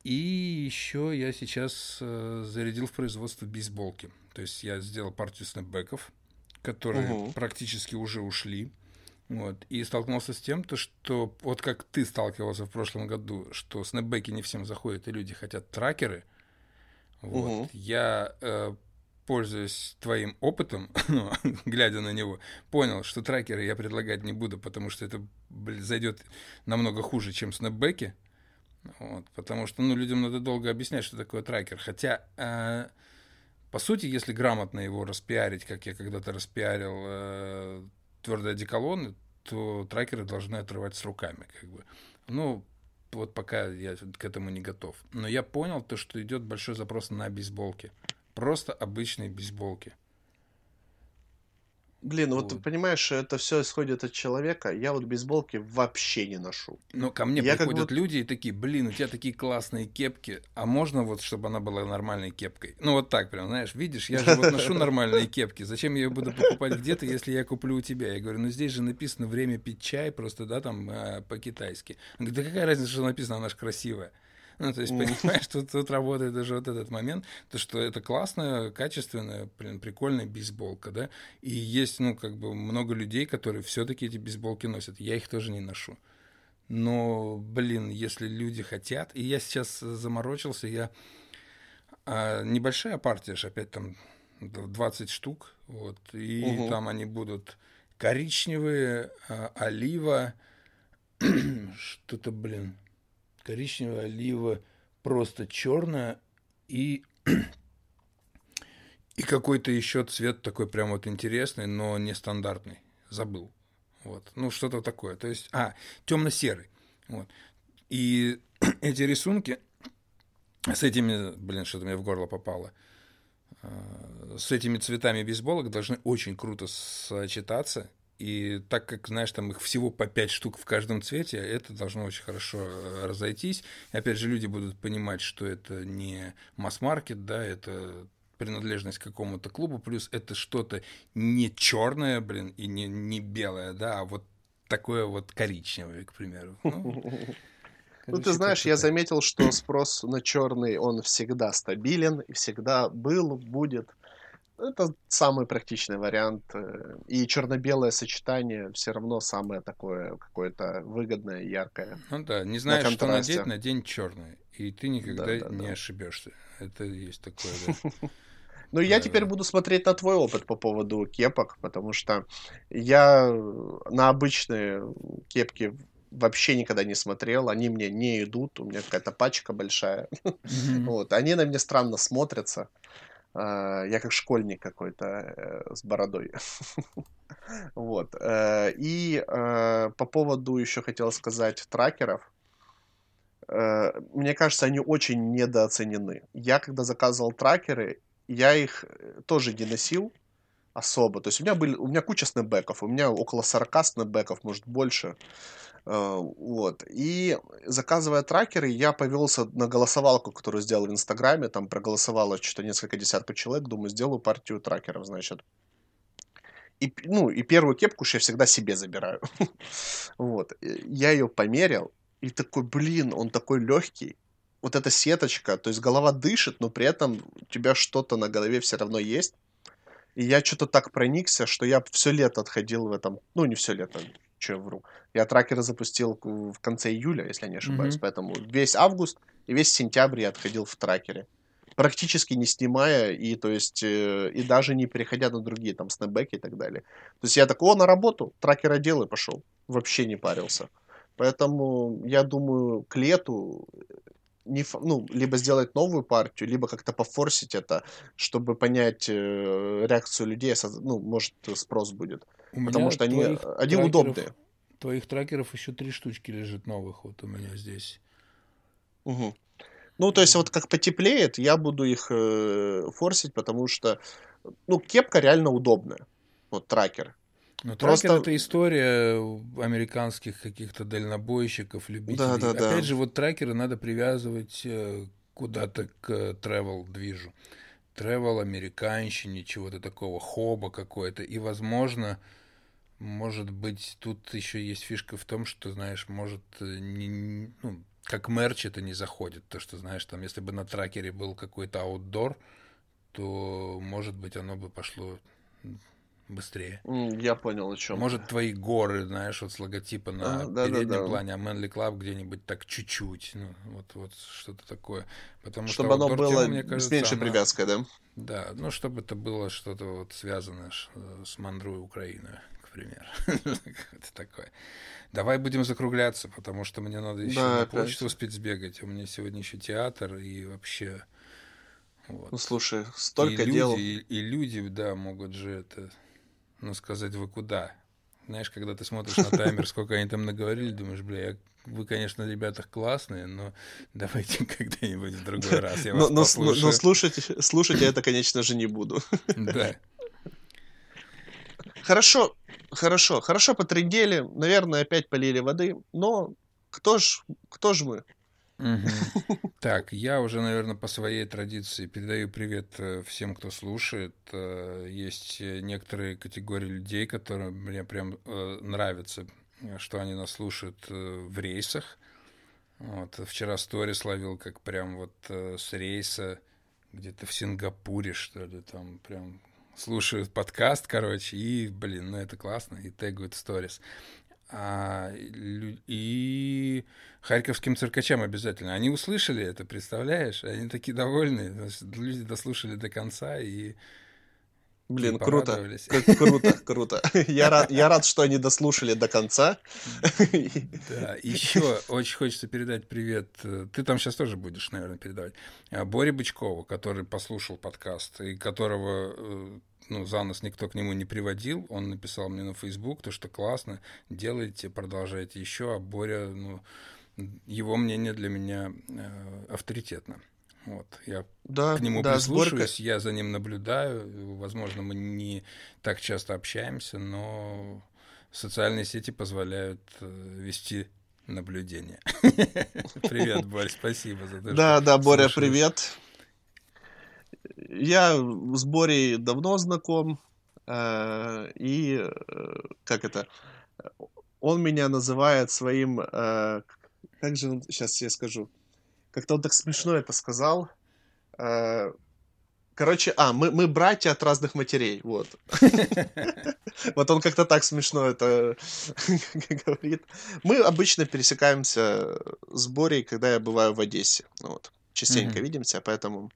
И еще я сейчас э, зарядил в производство бейсболки. То есть я сделал партию снэпбэков, которые Мгм. практически уже ушли. Вот. И столкнулся с тем, то, что вот как ты сталкивался в прошлом году, что снэпбэки не всем заходят, и люди хотят тракеры. Вот. Мгм. Я, э, пользуясь твоим опытом, ну, глядя на него, понял, что тракеры я предлагать не буду, потому что это блин, зайдет намного хуже, чем снэпбэки. Вот, потому что ну, людям надо долго объяснять, что такое трекер. Хотя, э, по сути, если грамотно его распиарить, как я когда-то распиарил э, твердые одеколоны, то трекеры должны отрывать с руками. Как бы. Ну, вот пока я к этому не готов. Но я понял то, что идет большой запрос на бейсболки. Просто обычные бейсболки. Блин, вот ты Вот. понимаешь, это все исходит от человека. Я вот бейсболки вообще не ношу. Но ко мне Я как приходят будто- люди и такие, блин, у тебя такие классные кепки, а можно вот, чтобы она была нормальной кепкой? Ну вот так прям, знаешь, видишь, я же вот ношу нормальные кепки, зачем я ее буду покупать где-то, если я куплю у тебя? Я говорю, ну здесь же написано время пить чай, просто, да, там э, по-китайски. Он говорит, да какая разница, что написано, она же красивая. Ну, то есть, понимаешь, тут, тут работает даже вот этот момент, то, что это классная, качественная, блин, прикольная бейсболка, да, и есть, ну, как бы много людей, которые все-таки эти бейсболки носят, я их тоже не ношу. Но, блин, если люди хотят, и я сейчас заморочился, я а, небольшая партия же, опять там 20 штук, вот, и Мгм. там они будут коричневые, а, олива, что-то, блин, коричневая, олива, просто черная и и какой-то еще цвет такой прям вот интересный, но нестандартный. Забыл. Вот. Ну, что-то такое. То есть, а, темно-серый. Вот. И эти рисунки с этими, блин, что-то мне в горло попало, а, с этими цветами бейсболок должны очень круто сочетаться. И так как, знаешь, там их всего по 5 штук в каждом цвете, это должно очень хорошо э, разойтись. И опять же, люди будут понимать, что это не масс-маркет, да, это принадлежность к какому-то клубу, плюс это что-то не черное, блин, и не, не белое, да, а вот такое вот коричневое, к примеру. Ну, Ну, ты знаешь, я заметил, что спрос на черный, он всегда стабилен, и всегда был, будет. Это самый практичный вариант. Э, и черно-белое сочетание все равно самое такое какое-то выгодное, яркое. Ну да, не знаешь, что надеть, надень черное. И ты никогда да, да, не да. ошибешься. Это есть такое, да. Ну, я теперь буду смотреть на твой опыт по поводу кепок, потому что я на обычные кепки вообще никогда не смотрел, они мне не идут, у меня какая-то пачка большая. Вот, они на мне странно смотрятся. А, я как школьник какой-то э, с бородой. Вот. Э, и э, по поводу еще хотел сказать тракеров. Мне кажется, они очень недооценены. Я когда заказывал тракеры, я их тоже не носил особо. То есть у меня были, у меня куча снэпбэков, у меня около 40 снэпбэков, может больше. Э, вот. И заказывая тракеры, я повелся на голосовалку, которую сделал в Инстаграме. Там проголосовало что-то несколько десятков человек. Думаю, сделаю партию тракеров, значит. И, ну, и первую кепку я всегда себе забираю. вот. Я ее померил, и такой, блин, он такой легкий. Вот эта сеточка, то есть голова дышит, но при этом у тебя что-то на голове все равно есть. И я что-то так проникся, что я все лето отходил в этом, ну не все лето, что я вру. Я тракеры запустил в конце июля, если я не ошибаюсь, mm-hmm. поэтому весь август и весь сентябрь я отходил в тракере. Практически не снимая, и то есть, э, и даже не переходя на другие, там, снэпбэки и так далее. То есть я такой, о, на работу, тракер одел и пошел. Вообще не парился. Поэтому я думаю, к лету не, ну, либо сделать новую партию, либо как-то пофорсить это, чтобы понять э, реакцию людей, ну, может, спрос будет. У Потому что они, они удобные. Твоих трекеров еще три штучки лежит новых вот у меня здесь. Угу. Ну, то есть вот как потеплеет, я буду их э, форсить, потому что, ну, кепка реально удобная. Вот тракер. Ну, Просто... трекер это история американских каких-то дальнобойщиков, любителей. Да, да, да. Опять же, вот трекеры надо привязывать э, куда-то к travel движу. Travel, американщине, чего-то такого, хоба какое-то. И, возможно, может быть, тут еще есть фишка в том, что, знаешь, может, э, не, ну, как мерч это не заходит. То, что, знаешь, там, если бы на тракере был какой-то аутдор, то, может быть, оно бы пошло быстрее. Я понял, о чем. Может, твои горы, знаешь, вот с логотипа на а, да, переднем да, да. плане, а Manly Club где-нибудь так чуть-чуть. Ну, вот, вот что-то такое. Потому чтобы что оно было мне кажется, с меньшей она... привязкой, да? Да, ну, чтобы это было что-то вот связанное с мандрой Украины например. Это такое. Давай будем закругляться, потому что мне надо еще да, на почту успеть сбегать. У меня сегодня еще театр и вообще... Вот. Ну, слушай, столько и дел. Люди, и, и люди, да, могут же это, ну, сказать, вы куда? Знаешь, когда ты смотришь на таймер, сколько они там наговорили, думаешь, бля, я, вы, конечно, ребята классные, но давайте когда-нибудь в другой раз я вас но, но, но слушать, слушать я это, конечно же, не буду. Да. Хорошо, хорошо, хорошо потрендели, наверное, опять полили воды, но кто ж, кто ж мы? Так, я уже, наверное, по своей традиции передаю привет э, всем, кто слушает. Э, есть некоторые категории людей, которые мне прям э, нравятся, что они нас слушают в рейсах. Вот, вчера сторис ловил, как прям вот с рейса где-то в Сингапуре, что ли, там прям слушают подкаст, короче, и, блин, ну это классно, и тегают сторис. А, и харьковским циркачам обязательно. Они услышали это, представляешь? Они такие довольны. Люди дослушали до конца и Блин, круто. Круто, круто. Я рад, я рад, что они дослушали до конца. Да, еще очень хочется передать привет. Ты там сейчас тоже будешь, наверное, передавать. А, Боре Бычкову, который послушал подкаст, и которого э, ну, за нас никто к нему не приводил. Он написал мне на Facebook, то, что классно, делайте, продолжайте еще. А Боря, ну, его мнение для меня э, авторитетно. Вот, я да, к нему да, прислушиваюсь, сборка... я за ним наблюдаю. Возможно, мы не так часто общаемся, но социальные сети позволяют э, вести наблюдение. Привет, Борь, спасибо за то, Да, да, Боря, привет. Я с Борей давно знаком, э, и э, как это, он меня называет своим, как же он, сейчас я скажу, как-то он так смешно это сказал. Э, Короче, а, мы, мы братья от разных матерей, вот. Вот он как-то так смешно это говорит. Мы обычно пересекаемся с Борей, когда я бываю в Одессе. Вот. Частенько видимся, поэтому...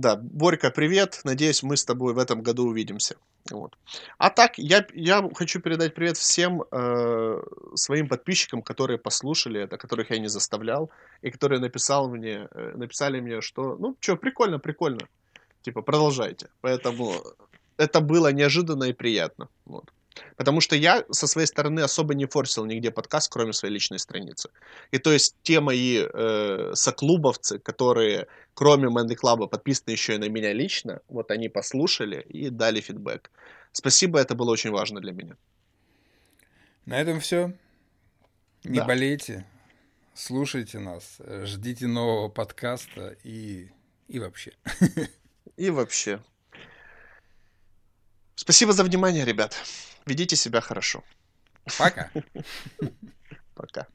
Да, Борька, привет. Надеюсь, мы с тобой в этом году увидимся. Вот. А так, я, я хочу передать привет всем э, своим подписчикам, которые послушали это, которых я не заставлял, и которые написал мне, э, написали мне, что, ну, что, прикольно, прикольно. Типа, продолжайте. Поэтому это было неожиданно и приятно. Вот. Потому что я со своей стороны особо не форсил нигде подкаст, кроме своей личной страницы. И то есть те мои э, соклубовцы, которые кроме Мэнди Клаба подписаны еще и на меня лично, вот они послушали и дали фидбэк. Спасибо, это было очень важно для меня. На этом все. Не да. болейте, слушайте нас, ждите нового подкаста и, и вообще. И вообще. Спасибо за внимание, ребят. Ведите себя хорошо. Пока. Пока.